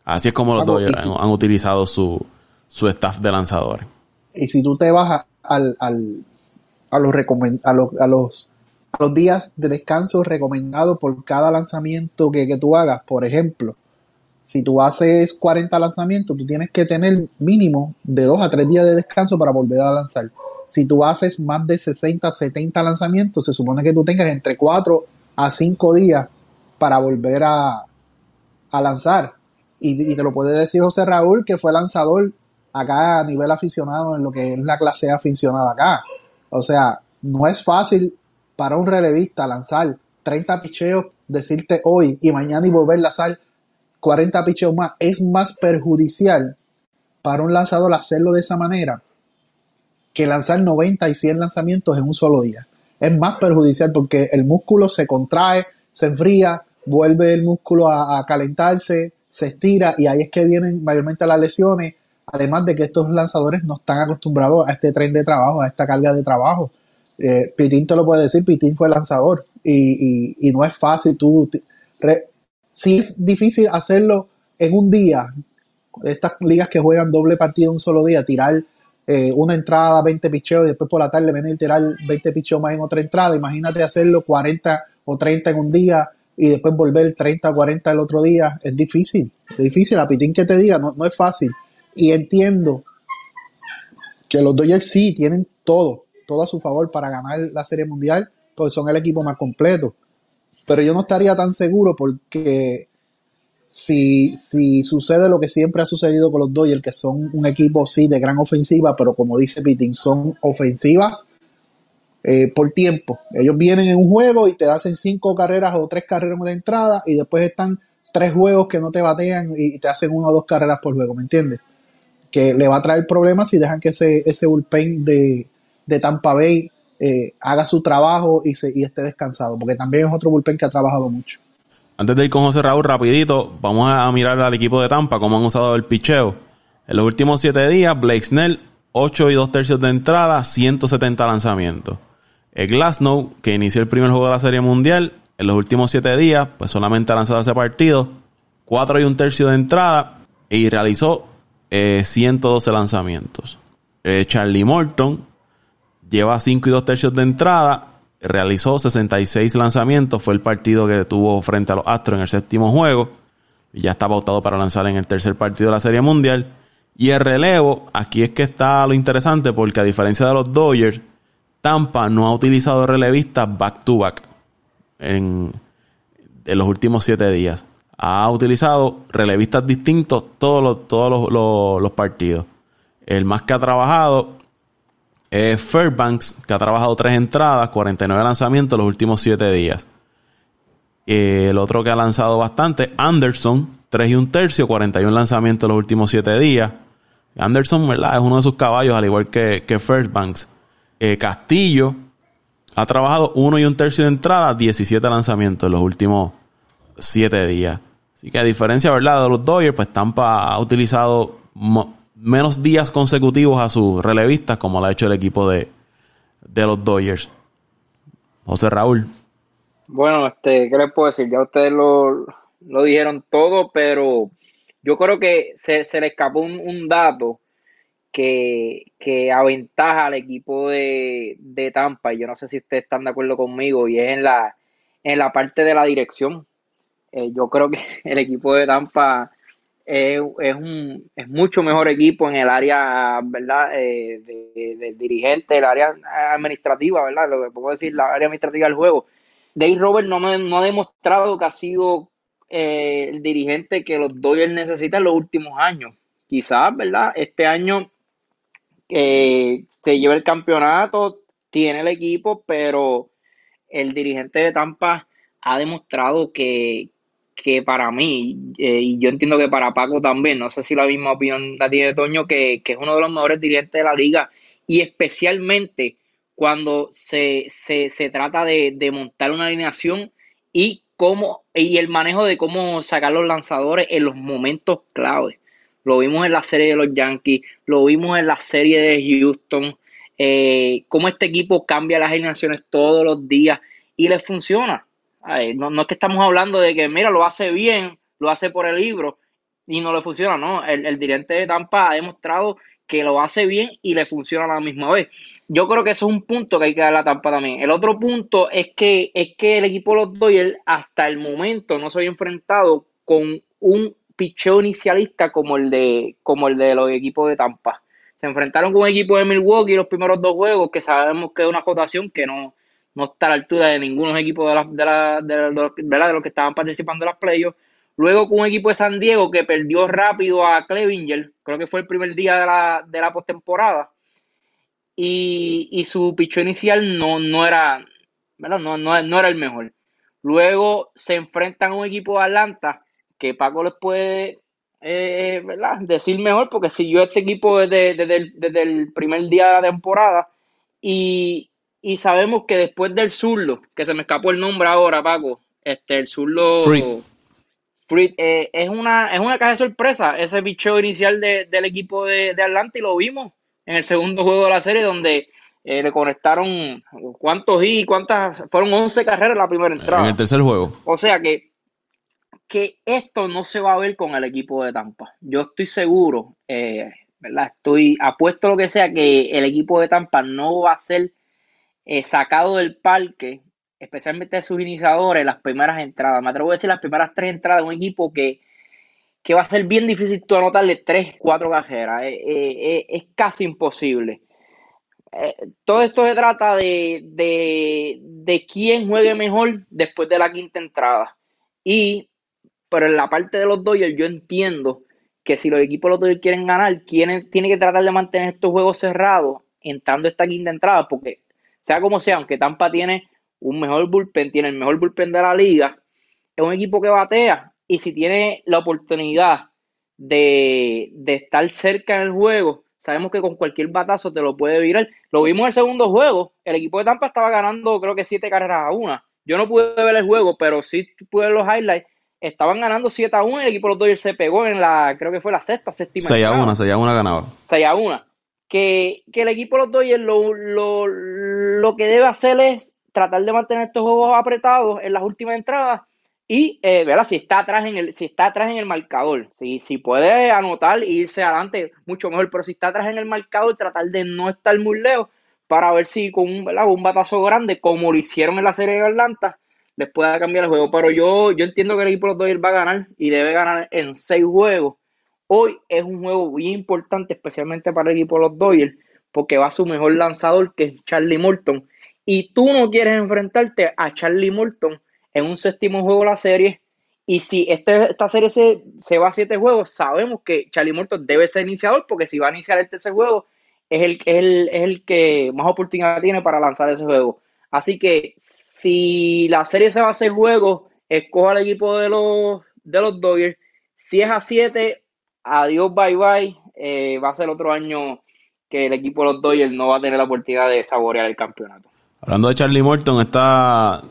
Así es como los dos han, utilizado su, su staff de lanzadores. Y si tú te vas al, al, a, los a, los, a, los, a los días de descanso recomendados por cada lanzamiento que, que tú hagas, por ejemplo, si tú haces 40 lanzamientos, tú tienes que tener mínimo de 2 a 3 días de descanso para volver a lanzar. Si tú haces más de 60, 70 lanzamientos, se supone que tú tengas entre 4 a 5 días para volver a, lanzar. Y, te lo puede decir José Raúl, que fue lanzador acá a nivel aficionado en lo que es la clase aficionada acá. O sea, no es fácil para un relevista lanzar 30 picheos, decirte hoy y mañana y volver a lanzar 40 picheos más es más perjudicial para un lanzador hacerlo de esa manera que lanzar 90 y 100 lanzamientos en un solo día. Es más perjudicial porque el músculo se contrae, se enfría, vuelve el músculo a, calentarse, se estira y ahí es que vienen mayormente las lesiones. Además de que estos lanzadores no están acostumbrados a este tren de trabajo, a esta carga de trabajo. Eh, Pitín te lo puede decir, Pitín fue lanzador y, no es fácil. Tú, si es difícil hacerlo en un día, estas ligas que juegan doble partido en un solo día, tirar eh, una entrada, 20 picheos y después por la tarde venir a tirar 20 picheos más en otra entrada. Imagínate hacerlo 40 o 30 en un día y después volver 30 o 40 el otro día. Es difícil, es difícil. A Pitín que te diga, no, no es fácil. Y entiendo que los Dodgers sí tienen todo, todo a su favor para ganar la Serie Mundial, porque son el equipo más completo. Pero yo no estaría tan seguro porque si, si sucede lo que siempre ha sucedido con los Dodgers, que son un equipo sí de gran ofensiva, pero como dice Pitting, son ofensivas eh, por tiempo. Ellos vienen en un juego y te hacen cinco carreras o tres carreras de entrada y después están tres juegos que no te batean y te hacen una o dos carreras por juego, ¿me entiendes? Que le va a traer problemas si dejan que ese, ese bullpen de, Tampa Bay eh, haga su trabajo y, se, y esté descansado, porque también es otro bullpen que ha trabajado mucho. Antes de ir con José Raúl, rapidito, vamos a mirar al equipo de Tampa, cómo han usado el picheo. En los últimos siete días, Blake Snell, 8 y 2 tercios de entrada, 170 lanzamientos. El Glasnow, que inició el primer juego de la Serie Mundial, en los últimos siete días, pues solamente ha lanzado ese partido, 4 y un tercio de entrada y realizó 112 eh, lanzamientos. Eh, Charlie Morton lleva 5 y 2 tercios de entrada, realizó 66 lanzamientos, fue el partido que tuvo frente a los Astros en el séptimo juego, y ya está pautado para lanzar en el tercer partido de la Serie Mundial. Y el relevo, aquí es que está lo interesante, porque a diferencia de los Dodgers, Tampa no ha utilizado relevistas back to back en, los últimos siete días. Ha utilizado relevistas distintos todos los, todos los partidos. El más que ha trabajado es Fairbanks, que ha trabajado tres entradas, 49 lanzamientos los últimos siete días. El otro que ha lanzado bastante, Anderson, 3 y un tercio, 41 lanzamientos los últimos siete días. Anderson, ¿verdad? Es uno de sus caballos, al igual que, que Fairbanks. Eh, Castillo ha trabajado 1 y un tercio de entrada, 17 lanzamientos en los últimos siete días. Así que a diferencia, ¿verdad? De los Dodgers, pues Tampa ha utilizado menos días consecutivos a sus relevistas, como lo ha hecho el equipo de, los Dodgers. José Raúl. Bueno, este, ¿qué les puedo decir? Ya ustedes lo, dijeron todo, pero yo creo que se, le escapó un, dato que, que, aventaja al equipo de, Tampa. Y yo no sé si ustedes están de acuerdo conmigo, y es en la, en la parte de la dirección. Eh, yo creo que el equipo de Tampa es, un, es mucho mejor equipo en el área, ¿verdad? Eh, del dirigente, el área administrativa, ¿verdad? Lo que puedo decir, la área administrativa del juego. Dave Robert no, me, no ha demostrado que ha sido eh, el dirigente que los Dodgers necesitan en los últimos años. Quizás, ¿verdad? Este año eh, se lleva el campeonato, tiene el equipo, pero el dirigente de Tampa ha demostrado que, que para mí, eh, y yo entiendo que para Paco también, no sé si la misma opinión la tiene Toño, que, que es uno de los mejores dirigentes de la liga, y especialmente cuando se, se, se trata de, de, montar una alineación y cómo, y el manejo de cómo sacar los lanzadores en los momentos claves. Lo vimos en la serie de los Yankees, lo vimos en la serie de Houston, eh, cómo este equipo cambia las alineaciones todos los días y les funciona no, es que estamos hablando de que, mira, lo hace bien, lo hace por el libro y no le funciona, no. El, el dirigente de Tampa ha demostrado que lo hace bien y le funciona a la misma vez. Yo creo que eso es un punto que hay que darle a Tampa también. El otro punto es que, es que el equipo de los Dodgers hasta el momento no se había enfrentado con un picheo inicialista como el de, como el de los equipos de Tampa. Se enfrentaron con un equipo de Milwaukee los primeros dos juegos, que sabemos que es una votación que no, no está a la altura de ninguno equipos de, la, de, la, de, los, de, los que estaban participando en las playoffs. Luego con un equipo de San Diego que perdió rápido a Clevinger, creo que fue el primer día de la, de la postemporada. Y, y, su picho inicial no, no era, No, no, no era el mejor. Luego se enfrentan a un equipo de Atlanta que Paco les puede eh, ¿verdad? Decir mejor, porque siguió este equipo desde, desde, el, primer día de la temporada y, sabemos que después del zurdo, que se me escapó el nombre ahora, Paco, este, el. Free, eh, es, una, es una caja de sorpresa ese bicho inicial del equipo de, de Atlanta y lo vimos en el segundo juego de la serie donde eh, le conectaron cuántos y cuántas, fueron 11 carreras en la primera entrada. En el tercer juego. O sea que que esto no se va a ver con el equipo de Tampa. Yo estoy seguro, eh, ¿verdad? Estoy apuesto a lo que sea que el equipo de Tampa no va a ser eh, sacado del parque, especialmente de sus iniciadores, las primeras entradas. Me atrevo a decir las primeras tres entradas de un equipo que, va a ser bien difícil tú anotarle tres, cuatro cajeras. Eh, es casi imposible. todo esto se trata de, de, de quién juegue mejor después de la quinta entrada. Y pero en la parte de los Dodgers yo entiendo que si los equipos los Dodgers quieren ganar, tienen, tiene que tratar de mantener estos juegos cerrados entrando esta quinta entrada, porque sea como sea, aunque Tampa tiene un mejor bullpen, tiene el mejor bullpen de la liga, es un equipo que batea y si tiene la oportunidad de, de estar cerca en el juego, sabemos que con cualquier batazo te lo puede virar. Lo vimos en el segundo juego, el equipo de Tampa estaba ganando creo que siete carreras a una. Yo no pude ver el juego, pero sí pude ver los highlights estaban ganando 7 a 1 y el equipo de los Dodgers se pegó en la, creo que fue la sexta, séptima. 6 a 1, 6 a 1 ganaba. 6 a 1. Que, que el equipo de los Dodgers lo, lo, lo, que debe hacer es tratar de mantener estos juegos apretados en las últimas entradas y eh, si está atrás en el si está atrás en el marcador si, si puede anotar e irse adelante mucho mejor pero si está atrás en el marcador tratar de no estar muy lejos para ver si con un, un batazo grande como lo hicieron en la serie de Atlanta les pueda cambiar el juego. Pero yo, yo entiendo que el equipo de los Dodgers va a ganar y debe ganar en seis juegos. Hoy es un juego bien importante, especialmente para el equipo de los Dodgers, porque va su mejor lanzador, que es Charlie Morton. Y tú no quieres enfrentarte a Charlie Morton en un séptimo juego de la serie. Y si este, esta serie se, se va a siete juegos, sabemos que Charlie Morton debe ser iniciador, porque si va a iniciar el tercer juego, es el, el, el que más oportunidad tiene para lanzar ese juego. Así que si la serie se va a hacer juego, escoja al equipo de los, de los Dodgers. Si es a 7, adiós, bye bye. Eh, va a ser otro año que el equipo de los Dodgers no va a tener la oportunidad de saborear el campeonato. Hablando de Charlie Morton, esta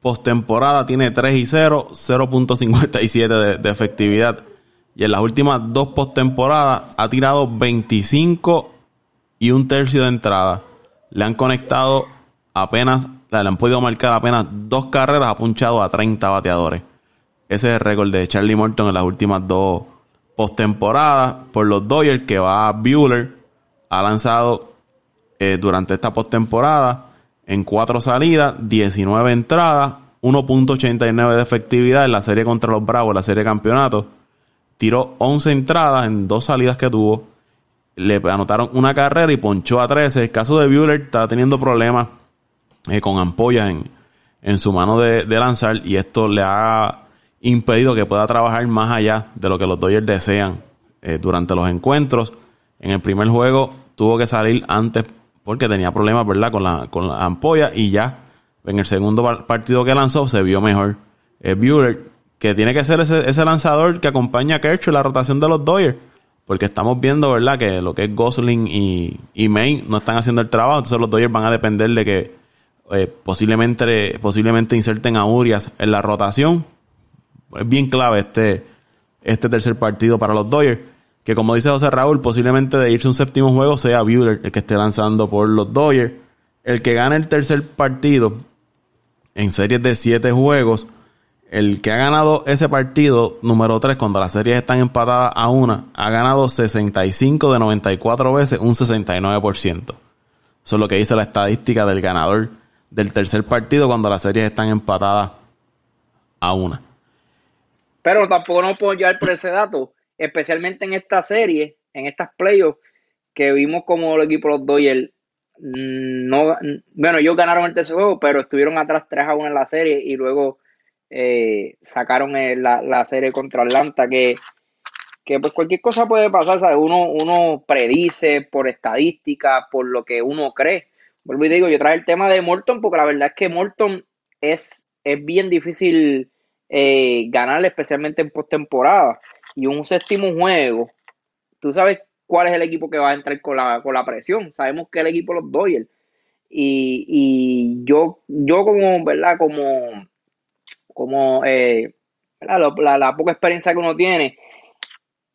postemporada tiene 3 y 0, 0.57 de, de, efectividad. Y en las últimas dos postemporadas ha tirado 25 y un tercio de entrada. Le han conectado apenas le han podido marcar apenas dos carreras, ha punchado a 30 bateadores. Ese es el récord de Charlie Morton en las últimas dos postemporadas por los Dodgers, que va Bueller. Ha lanzado eh, durante esta postemporada en cuatro salidas, 19 entradas, 1.89 de efectividad en la serie contra los Bravos, la serie de campeonato. Tiró 11 entradas en dos salidas que tuvo. Le anotaron una carrera y ponchó a 13. El caso de Bueller está teniendo problemas eh, con ampollas en, en, su mano de, lanzar y esto le ha impedido que pueda trabajar más allá de lo que los Dodgers desean eh, durante los encuentros. En el primer juego tuvo que salir antes porque tenía problemas, ¿verdad? Con la, con la ampolla y ya en el segundo partido que lanzó se vio mejor. Eh, Bueller, que tiene que ser ese, ese lanzador que acompaña a Kershaw en la rotación de los Dodgers. Porque estamos viendo, ¿verdad? Que lo que es Gosling y, y May no están haciendo el trabajo. Entonces los Dodgers van a depender de que eh, posiblemente, posiblemente inserten a Urias en la rotación. Es bien clave este, este tercer partido para los Dodgers. Que como dice José Raúl, posiblemente de irse un séptimo juego sea Bueller el que esté lanzando por los Dodgers. El que gane el tercer partido en series de siete juegos, el que ha ganado ese partido número 3 cuando las series están empatadas a una, ha ganado 65 de 94 veces, un 69%. Eso es lo que dice la estadística del ganador del tercer partido cuando las series están empatadas a una. Pero tampoco nos podemos llevar por ese dato, especialmente en esta serie, en estas playoffs, que vimos como el equipo de los Dodgers mm, no, bueno, ellos ganaron el tercer juego, pero estuvieron atrás 3 a 1 en la serie y luego eh, sacaron la, la, serie contra Atlanta, que, que pues cualquier cosa puede pasar, ¿sabes? Uno, uno predice por estadística, por lo que uno cree, vuelvo y digo, yo traje el tema de Morton porque la verdad es que Morton es, es bien difícil eh, ganar, especialmente en postemporada. Y un séptimo juego, tú sabes cuál es el equipo que va a entrar con la, con la presión. Sabemos que el equipo los Dodgers. Y, y yo, yo como, ¿verdad? Como, como eh, La, la, poca experiencia que uno tiene,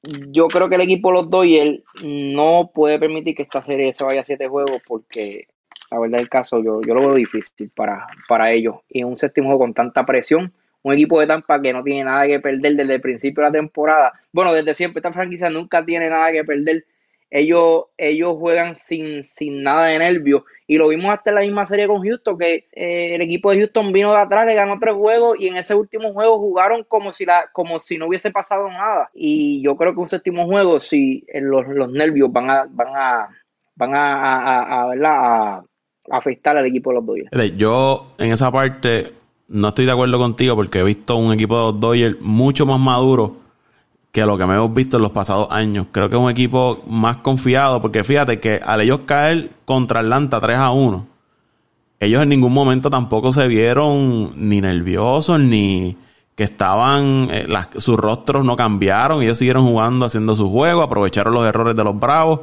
yo creo que el equipo los Dodgers no puede permitir que esta serie se vaya a siete juegos porque la verdad del caso yo, yo lo veo difícil para, para ellos. Y un séptimo juego con tanta presión, un equipo de Tampa que no tiene nada que perder desde el principio de la temporada. Bueno, desde siempre esta franquicia nunca tiene nada que perder. Ellos, ellos juegan sin, sin nada de nervios. Y lo vimos hasta en la misma serie con Houston, que eh, el equipo de Houston vino de atrás, le ganó tres juegos y en ese último juego jugaron como si, la, como si no hubiese pasado nada. Y yo creo que un séptimo juego, si eh, los, los nervios van a, van a, van a, a, a, afectar al equipo de los Dodgers. Yo en esa parte no estoy de acuerdo contigo porque he visto un equipo de los Dodgers mucho más maduro que lo que me hemos visto en los pasados años. Creo que es un equipo más confiado porque fíjate que al ellos caer contra Atlanta 3 a 1, ellos en ningún momento tampoco se vieron ni nerviosos ni que estaban, eh, sus rostros no cambiaron, ellos siguieron jugando, haciendo su juego, aprovecharon los errores de los Bravos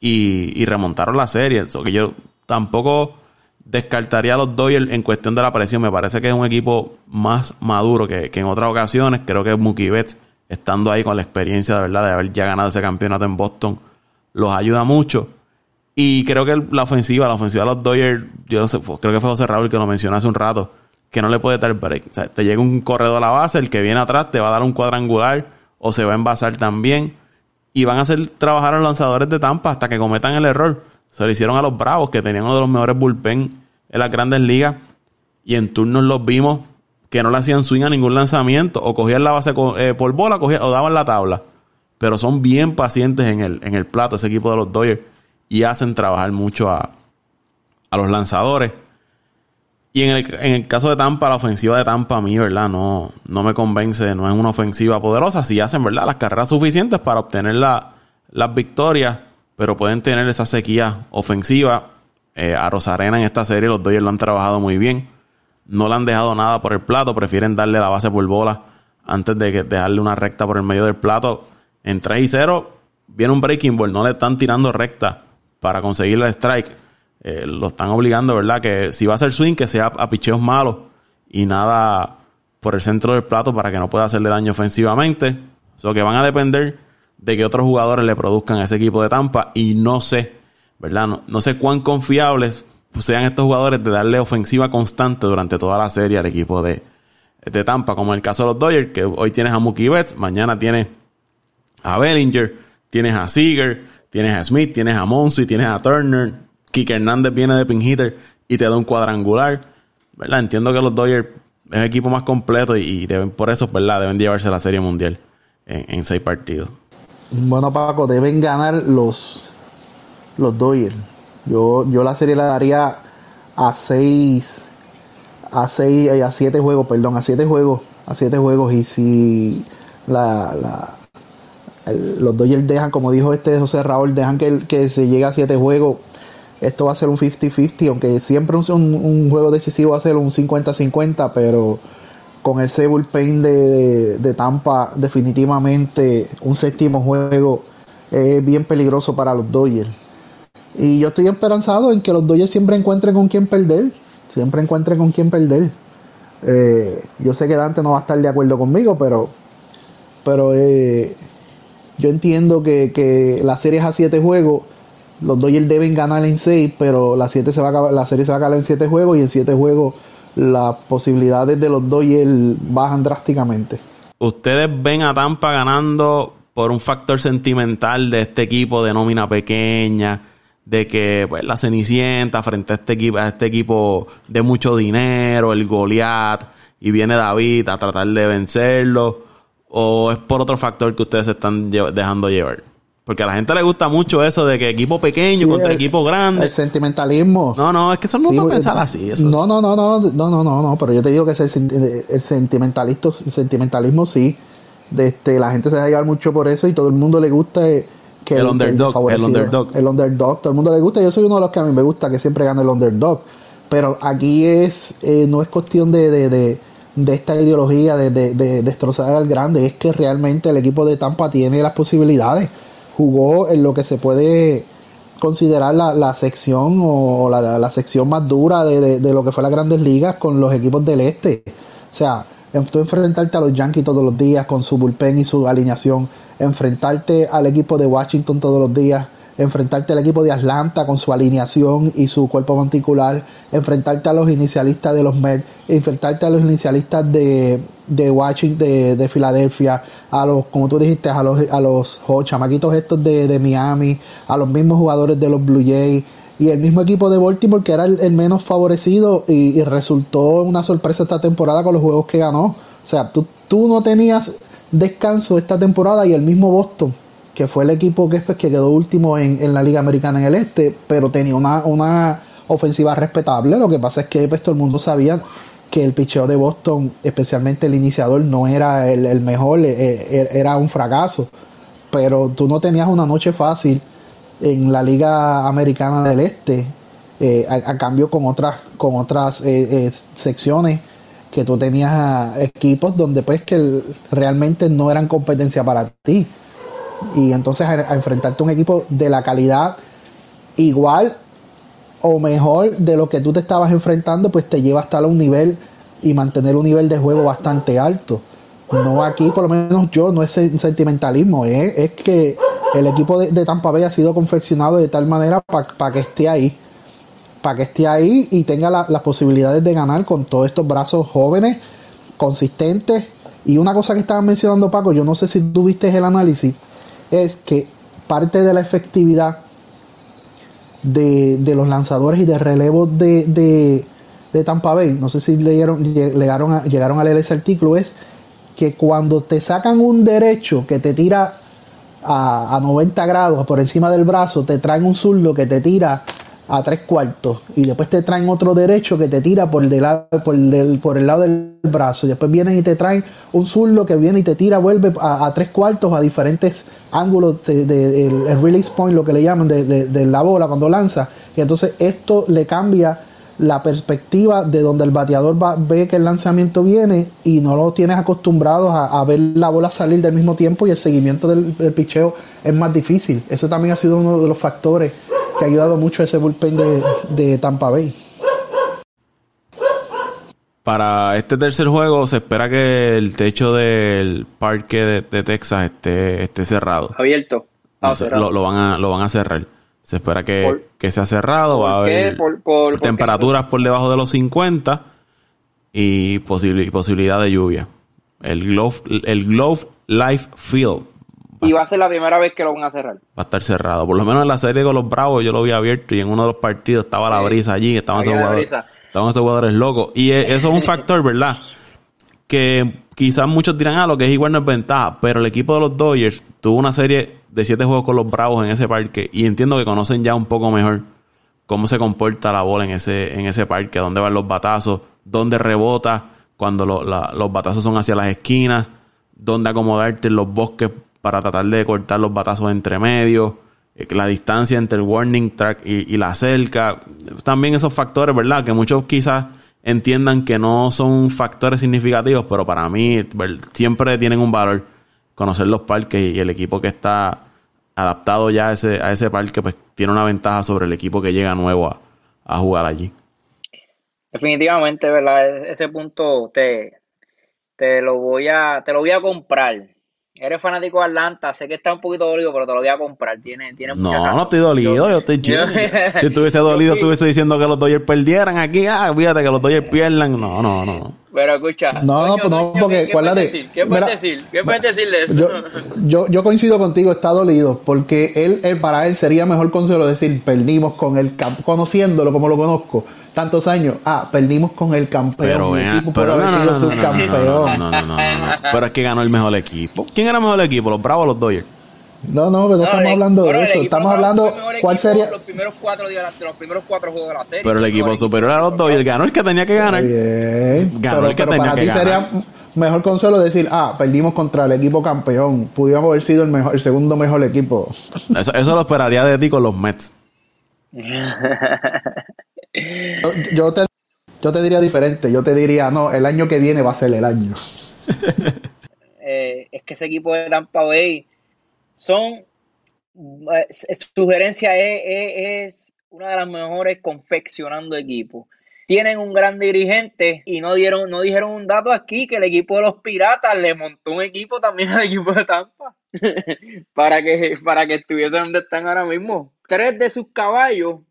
y, remontaron la serie. Eso que yo tampoco descartaría a los Dodgers en cuestión de la presión. Me parece que es un equipo más maduro que, en otras ocasiones. Creo que Mookie Betts, estando ahí con la experiencia de verdad de haber ya ganado ese campeonato en Boston, los ayuda mucho. Y creo que la ofensiva, la ofensiva de los Dodgers, yo no sé, creo que fue José Raúl que lo mencionó hace un rato, que no le puede dar break. O sea, te llega un corredor a la base, el que viene atrás te va a dar un cuadrangular o se va a envasar también. Y van a hacer trabajar a los lanzadores de Tampa hasta que cometan el error. Se lo hicieron a los Bravos, que tenían uno de los mejores bullpen en las grandes ligas. Y en turnos los vimos que no le hacían swing a ningún lanzamiento. O cogían la base eh, por bola o daban la tabla. Pero son bien pacientes en el, en el plato, ese equipo de los Dodgers. Y hacen trabajar mucho a, a los lanzadores. Y en el, en el, caso de Tampa, la ofensiva de Tampa a mí, ¿verdad? No, no me convence, no es una ofensiva poderosa. Si hacen, ¿verdad? Las carreras suficientes para obtener las victorias pero pueden tener esa sequía ofensiva. Eh, a Rosarena en esta serie los Dodgers lo han trabajado muy bien. No le han dejado nada por el plato, prefieren darle la base por bola antes de dejarle una recta por el medio del plato. En 3 y 0 viene un breaking ball, no le están tirando recta para conseguir el strike. Eh, lo están obligando, ¿verdad? Que si va a hacer swing, que sea a picheos malos y nada por el centro del plato para que no pueda hacerle daño ofensivamente. O que van a depender de que otros jugadores le produzcan a ese equipo de Tampa y no sé, ¿verdad? No, sé cuán confiables sean estos jugadores de darle ofensiva constante durante toda la serie al equipo de, de Tampa, como en el caso de los Dodgers, que hoy tienes a Mookie Betts, mañana tienes a Bellinger, tienes a Seager, tienes a Smith, tienes a Monsi, tienes a Turner, Kike Hernández viene de pin hitter y te da un cuadrangular, ¿verdad? Entiendo que los Dodgers es el equipo más completo y, deben, por eso, ¿verdad? Deben llevarse la serie mundial en seis partidos. Bueno, Paco, deben ganar los, los Dodgers. Yo, yo la serie la daría a 6 a 6 eh, a 7 juegos, perdón, a 7 juegos, a 7 juegos y si la, la los Dodgers dejan, como dijo este José Raúl, dejan que, que se llegue a 7 juegos, esto va a ser un 50-50, aunque siempre un, un, juego decisivo va a ser un 50-50, pero con ese bullpen de, de, Tampa, definitivamente un séptimo juego es bien peligroso para los Dodgers. Y yo estoy esperanzado en que los Dodgers siempre encuentren con quién perder. Siempre encuentren con quién perder. Eh, yo sé que Dante no va a estar de acuerdo conmigo, pero, pero eh, yo entiendo que, que la serie es a siete juegos. Los Dodgers deben ganar en seis, pero la, siete se va a, la serie se va a acabar en siete juegos y en siete juegos las posibilidades de los Dodgers bajan drásticamente. ¿Ustedes ven a Tampa ganando por un factor sentimental de este equipo de nómina pequeña? De que pues, la Cenicienta frente a este equipo, a este equipo de mucho dinero, el Goliath, y viene David a tratar de vencerlo. ¿O es por otro factor que ustedes se están dejando llevar? Porque a la gente le gusta mucho eso de que equipo pequeño contra equipo grande. El sentimentalismo. No, no, es que eso no sí, pensar así. Eso. No, no, no, no, no, no, no, no, pero yo te digo que es el, el sentimentalismo, sentimentalismo sí. De este, la gente se deja llevar mucho por eso y todo el mundo le gusta eh, que el, underdog, el, underdog. El underdog, todo el mundo le gusta. Yo soy uno de los que a mí me gusta que siempre gane el underdog. Pero aquí es, eh, no es cuestión de, de, de de esta ideología de, de, destrozar al grande, es que realmente el equipo de Tampa tiene las posibilidades. Jugó en lo que se puede considerar la, la sección o la, la sección más dura de, de, lo que fue las grandes ligas con los equipos del este. O sea, tú enfrentarte a los Yankees todos los días con su bullpen y su alineación, enfrentarte al equipo de Washington todos los días, enfrentarte al equipo de Atlanta con su alineación y su cuerpo particular, enfrentarte a los inicialistas de los Mets, enfrentarte a los inicialistas de, de Washington, de, de, Filadelfia, a los, como tú dijiste, a los, a los chamaquitos estos de, de Miami, a los mismos jugadores de los Blue Jays y el mismo equipo de Baltimore que era el, menos favorecido y, resultó una sorpresa esta temporada con los juegos que ganó. O sea, tú, tú no tenías descanso esta temporada y el mismo Boston, que fue el equipo que, que quedó último en, la Liga Americana en el Este, pero tenía una, una ofensiva respetable. Lo que pasa es que pues, todo el mundo sabía que el picheo de Boston, especialmente el iniciador, no era el, mejor, eh, eh, era un fracaso. Pero tú no tenías una noche fácil en la Liga Americana del Este, eh, a, cambio con otras, con otras secciones que tú tenías equipos donde pues que realmente no eran competencia para ti. Y entonces a, enfrentarte a un equipo de la calidad igual o mejor de lo que tú te estabas enfrentando, pues te lleva hasta a un nivel y mantener un nivel de juego bastante alto. No aquí, por lo menos yo, no es sentimentalismo, es que el equipo de, Tampa Bay ha sido confeccionado de tal manera para que esté ahí. Para que esté ahí y tenga las posibilidades de ganar con todos estos brazos jóvenes, consistentes. Y una cosa que estaba mencionando Paco, yo no sé si tú viste el análisis, es que parte de la efectividad de, los lanzadores y de relevos de, de, Tampa Bay, no sé si leyeron, llegaron, a, llegaron a leer ese artículo, es que cuando te sacan un derecho que te tira a, 90 grados por encima del brazo, te traen un zurdo que te tira a tres cuartos. Y después te traen otro derecho que te tira por, el, por, por el lado del brazo. Y después vienen y te traen un zurdo que viene y te tira, vuelve a, tres cuartos a diferentes ángulos del de, el release point, lo que le llaman de, de, la bola cuando lanza. Y entonces esto le cambia la perspectiva de donde el bateador va, ve que el lanzamiento viene y no lo tienes acostumbrado a, ver la bola salir del mismo tiempo y el seguimiento del, picheo es más difícil. Ese también ha sido uno de los factores que ha ayudado mucho a ese bullpen de, Tampa Bay. Para este tercer juego se espera que el techo del parque de, Texas esté, esté cerrado. Abierto. Ah, lo, van a, lo van a cerrar. Se espera que, sea cerrado, va a haber temperaturas por debajo de los 50 y, posibilidad de lluvia. El Glove, el Glove Life Field. Y va a ser la primera vez que lo van a cerrar. Va a estar cerrado. Por lo menos en la serie con los Bravos yo lo vi abierto y en uno de los partidos estaba la brisa allí, estaban esos jugadores, estaban esos jugadores locos. Y e, eso es un factor, ¿verdad? Que quizás muchos dirán, ah, lo que es igual no es ventaja, pero el equipo de los Dodgers tuvo una serie de siete juegos con los Bravos en ese parque y entiendo que conocen ya un poco mejor cómo se comporta la bola en ese, en ese parque, dónde van los batazos, dónde rebota cuando los batazos son hacia las esquinas, dónde acomodarte en los bosques para tratar de cortar los batazos entre medio, eh, la distancia entre el warning track y, la cerca, también esos factores, ¿verdad? Que muchos quizás entiendan que no son factores significativos, pero para mí siempre tienen un valor conocer los parques y el equipo que está adaptado ya a ese, a ese parque, pues tiene una ventaja sobre el equipo que llega nuevo a, jugar allí. Definitivamente, ¿verdad? E-, ese punto te, te lo voy a, te lo voy a comprar. Eres fanático de Atlanta, sé que está un poquito dolido, pero te lo voy a comprar. Tiene, tiene no, no estoy dolido, yo, estoy chido. si estuviese dolido, estuviese diciendo que los Dodgers perdieran aquí. Ah, fíjate que los Dodgers pierdan. No, no, no. Pero escucha. No, no, no, porque ¿qué puedes decir? ¿Qué puedes decir? ¿Qué puedes decir de eso? Yo, yo, coincido contigo, está dolido, porque él, él, para él sería mejor consuelo decir, perdimos con el campo, conociéndolo como lo conozco, tantos años, ah, perdimos con el campeón. Pero, equipo pero no, no, no, no, no, no, no, Pero es que ganó el mejor equipo. ¿Quién era el mejor equipo? ¿Los Bravos o los Dodgers? No, no, pero no estamos hablando de eso. Estamos hablando cuál sería. Los primeros cuatro, los primeros cuatro juegos de la serie. Pero el equipo superior a los Dodgers ganó el que tenía que ganar. Bien. Ganó el que tenía para que ti ganar. sería mejor consuelo decir, ah, perdimos contra el equipo campeón. Pudimos haber sido el mejor, el segundo mejor equipo. Eso, eso lo esperaría de ti con los Mets. Yo, te Yo te diría diferente. Yo te diría, no, el año que viene va a ser el año. Eh, es que ese equipo de Tampa Bay son. eh, sugerencia es, es, una de las mejores confeccionando equipos. Tienen un gran dirigente y no dieron, no dijeron un dato aquí que el equipo de los piratas le montó un equipo también al equipo de Tampa para que para que estuviesen donde están ahora mismo. Tres de sus caballos,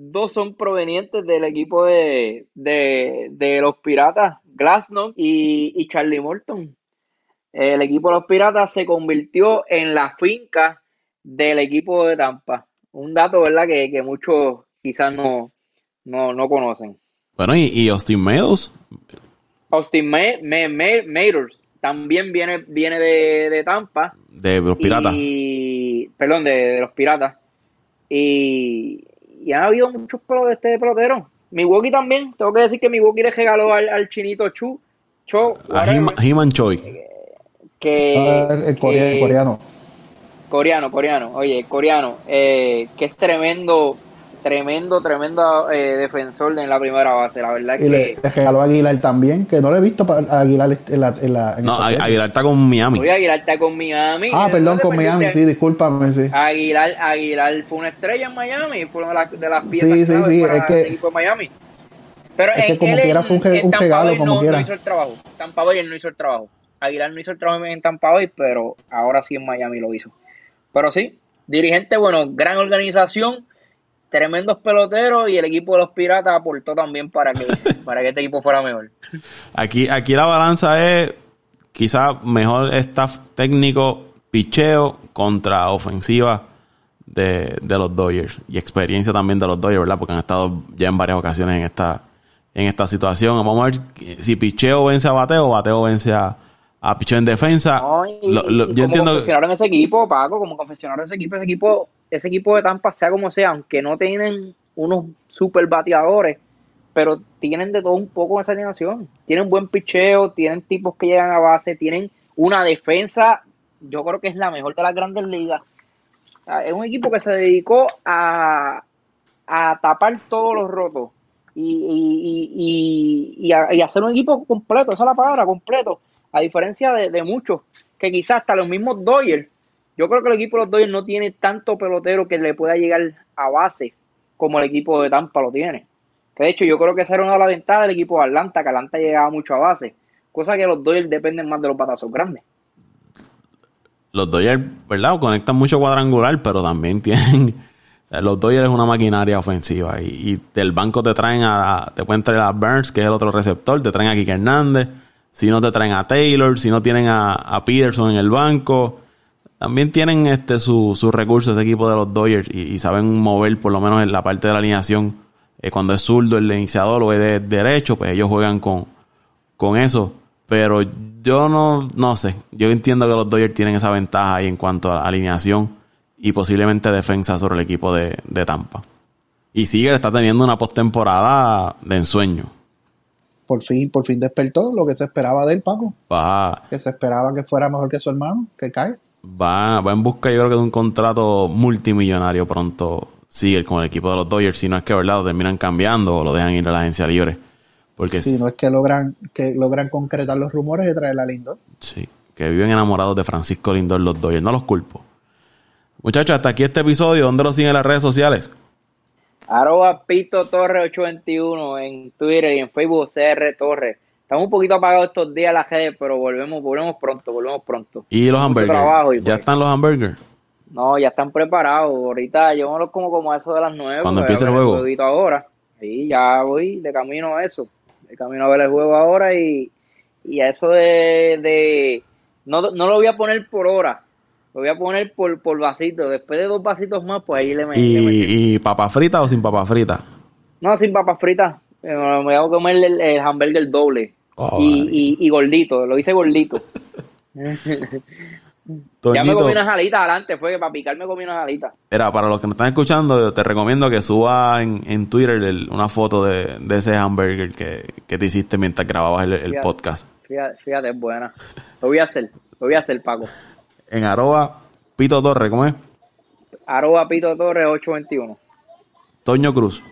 dos son provenientes del equipo de, de, de los piratas, Glasnow y, y Charlie Morton. El equipo de los piratas se convirtió en la finca del equipo de Tampa. Un dato, ¿verdad? Que, que muchos quizás no, no, no conocen. Bueno, y, y Austin Meadows. Austin May, May, May, Mathers también viene, viene de, de, Tampa. De los piratas. Y, perdón, de, de los piratas. Y, y, han habido muchos pro de este pelotero. Milwaukee también. Tengo que decir que Milwaukee le regaló al, al chinito Chu. Cho, a He-Man Choi. Que, ah, el, coreano, que, coreano. Coreano, coreano. Oye, coreano. Eh, que es tremendo tremendo, tremendo eh, defensor en la primera base. La verdad es y que. Le, le, regaló a Aguilar también, que no le he visto a Aguilar en la. En la en no, Aguilar está con Miami. Oye, Aguilar está con Miami. Ah, perdón, con Miami, de... sí, discúlpame, sí. Aguilar, Aguilar fue una estrella en Miami, fue una de las, de las piezas sí, sí, sí, para es que, el equipo de Miami. Pero es que como él, quiera fue un, un regalo, como no, quiera. no hizo el trabajo. Tampa Bay él no hizo el trabajo. Aguilar no hizo el trabajo en Tampa Bay, pero ahora sí en Miami lo hizo. Pero sí, dirigente, bueno, gran organización tremendos peloteros y el equipo de los piratas aportó también para que, para que este equipo fuera mejor. Aquí, aquí la balanza es quizá mejor staff técnico, picheo contra ofensiva de, de, los Dodgers y experiencia también de los Dodgers, ¿verdad? Porque han estado ya en varias ocasiones en esta, en esta situación. Vamos a ver si picheo vence a bateo o bateo vence a, a picheo en defensa. No, y, lo, lo, y yo como entiendo confeccionaron ese equipo, Paco, como confeccionaron ese equipo, ese equipo ese equipo de Tampa, sea como sea, aunque no tienen unos super bateadores, pero tienen de todo un poco esa alineación. Tienen buen picheo, tienen tipos que llegan a base, tienen una defensa, yo creo que es la mejor de las grandes ligas. Es un equipo que se dedicó a, a tapar todos los rotos y, y, y, a, y hacer un equipo completo, esa es la palabra, completo. A diferencia de, de muchos, que quizás hasta los mismos Dodgers yo creo que el equipo de los Dodgers no tiene tanto pelotero que le pueda llegar a base como el equipo de Tampa lo tiene. De hecho, yo creo que esa era una de las ventajas del equipo de Atlanta, que Atlanta llegaba mucho a base. Cosa que los Dodgers dependen más de los batazos grandes. Los Dodgers, ¿verdad? Conectan mucho cuadrangular, pero también tienen. Los Dodgers es una maquinaria ofensiva. Y, y del banco te traen a. Te pueden traer a Burns, que es el otro receptor. Te traen a Kike Hernández. Si no, te traen a Taylor. Si no, tienen a, a Peterson en el banco también tienen este sus su recursos ese equipo de los Dodgers y, y, saben mover por lo menos en la parte de la alineación. Eh, cuando es zurdo el iniciador o es de derecho pues ellos juegan con, con eso. Pero yo no no sé. Yo entiendo que los Dodgers tienen esa ventaja ahí en cuanto a alineación y posiblemente defensa sobre el equipo de, de Tampa. Y Seager está teniendo una postemporada de ensueño. Por fin, por fin despertó lo que se esperaba de él, Paco. Que se esperaba que fuera mejor que su hermano, que cae va, va en busca, yo creo que de un contrato multimillonario pronto sigue con el equipo de los Dodgers, si no es que verdad lo terminan cambiando o lo dejan ir a la agencia libre. Porque si no es que logran, que logran concretar los rumores de traer a Lindor. Sí, que viven enamorados de Francisco Lindor los Dodgers, no los culpo. Muchachos, hasta aquí este episodio, ¿dónde lo siguen en las redes sociales? Arroba Pito Torre 821 en Twitter y en Facebook CR Torres. Estamos un poquito apagados estos días la redes, pero volvemos, volvemos pronto, volvemos pronto. ¿Y los hamburgers? ¿Ya pues, están los hamburgers? No, ya están preparados. Ahorita los como como a eso de las nueve. Cuando empiece el juego. El ahora. Sí, ya voy de camino a eso. De camino a ver el juego ahora y, y a eso de... de no, no lo voy a poner por hora. Lo voy a poner por, por vasito. Después de dos vasitos más, pues ahí le metí. ¿Y, ¿Y papa frita o sin papa frita? No, sin papas fritas. Me voy a comer el, el hamburger doble. Oh, y, y, y, gordito, lo hice gordito. ya me comí unas alitas adelante, fue que para picar me comí unas alitas. Era, para los que me están escuchando, te recomiendo que suba en, en Twitter el, una foto de, de, ese hamburger que, que, te hiciste mientras grababas el, el fíjate, podcast. Fíjate, fíjate, es buena. Lo voy a hacer, lo voy a hacer, Paco. En arroba Pito Torre, ¿cómo es? Arroba Pito Torre 821. Toño Cruz.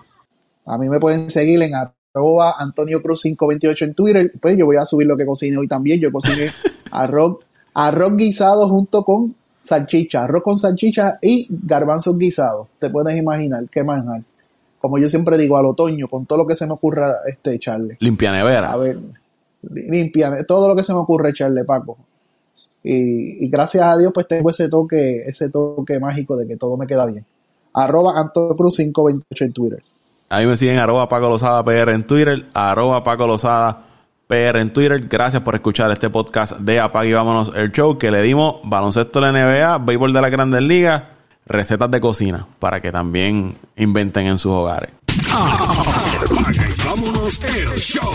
A mí me pueden seguir en arroba Antonio Cruz 528 en Twitter. Pues yo voy a subir lo que cociné hoy también. Yo cociné arroz, arroz guisado junto con salchicha, arroz con salchicha y garbanzos guisados. Te puedes imaginar qué manjar. Como yo siempre digo, al otoño, con todo lo que se me ocurra este, echarle. Limpia nevera. A ver, limpia, todo lo que se me ocurre echarle, Paco. Y, gracias a Dios, pues tengo ese toque, ese toque mágico de que todo me queda bien. Arroba Antonio Cruz 528 en Twitter. Ahí me siguen arroba Paco Lozada PR en Twitter, arroba Paco Lozada PR en Twitter. Gracias por escuchar este podcast de Apague y Vámonos el Show, que le dimos baloncesto de la NBA, béisbol de la Grandes Ligas, recetas de cocina, para que también inventen en sus hogares. Y Vámonos el Show.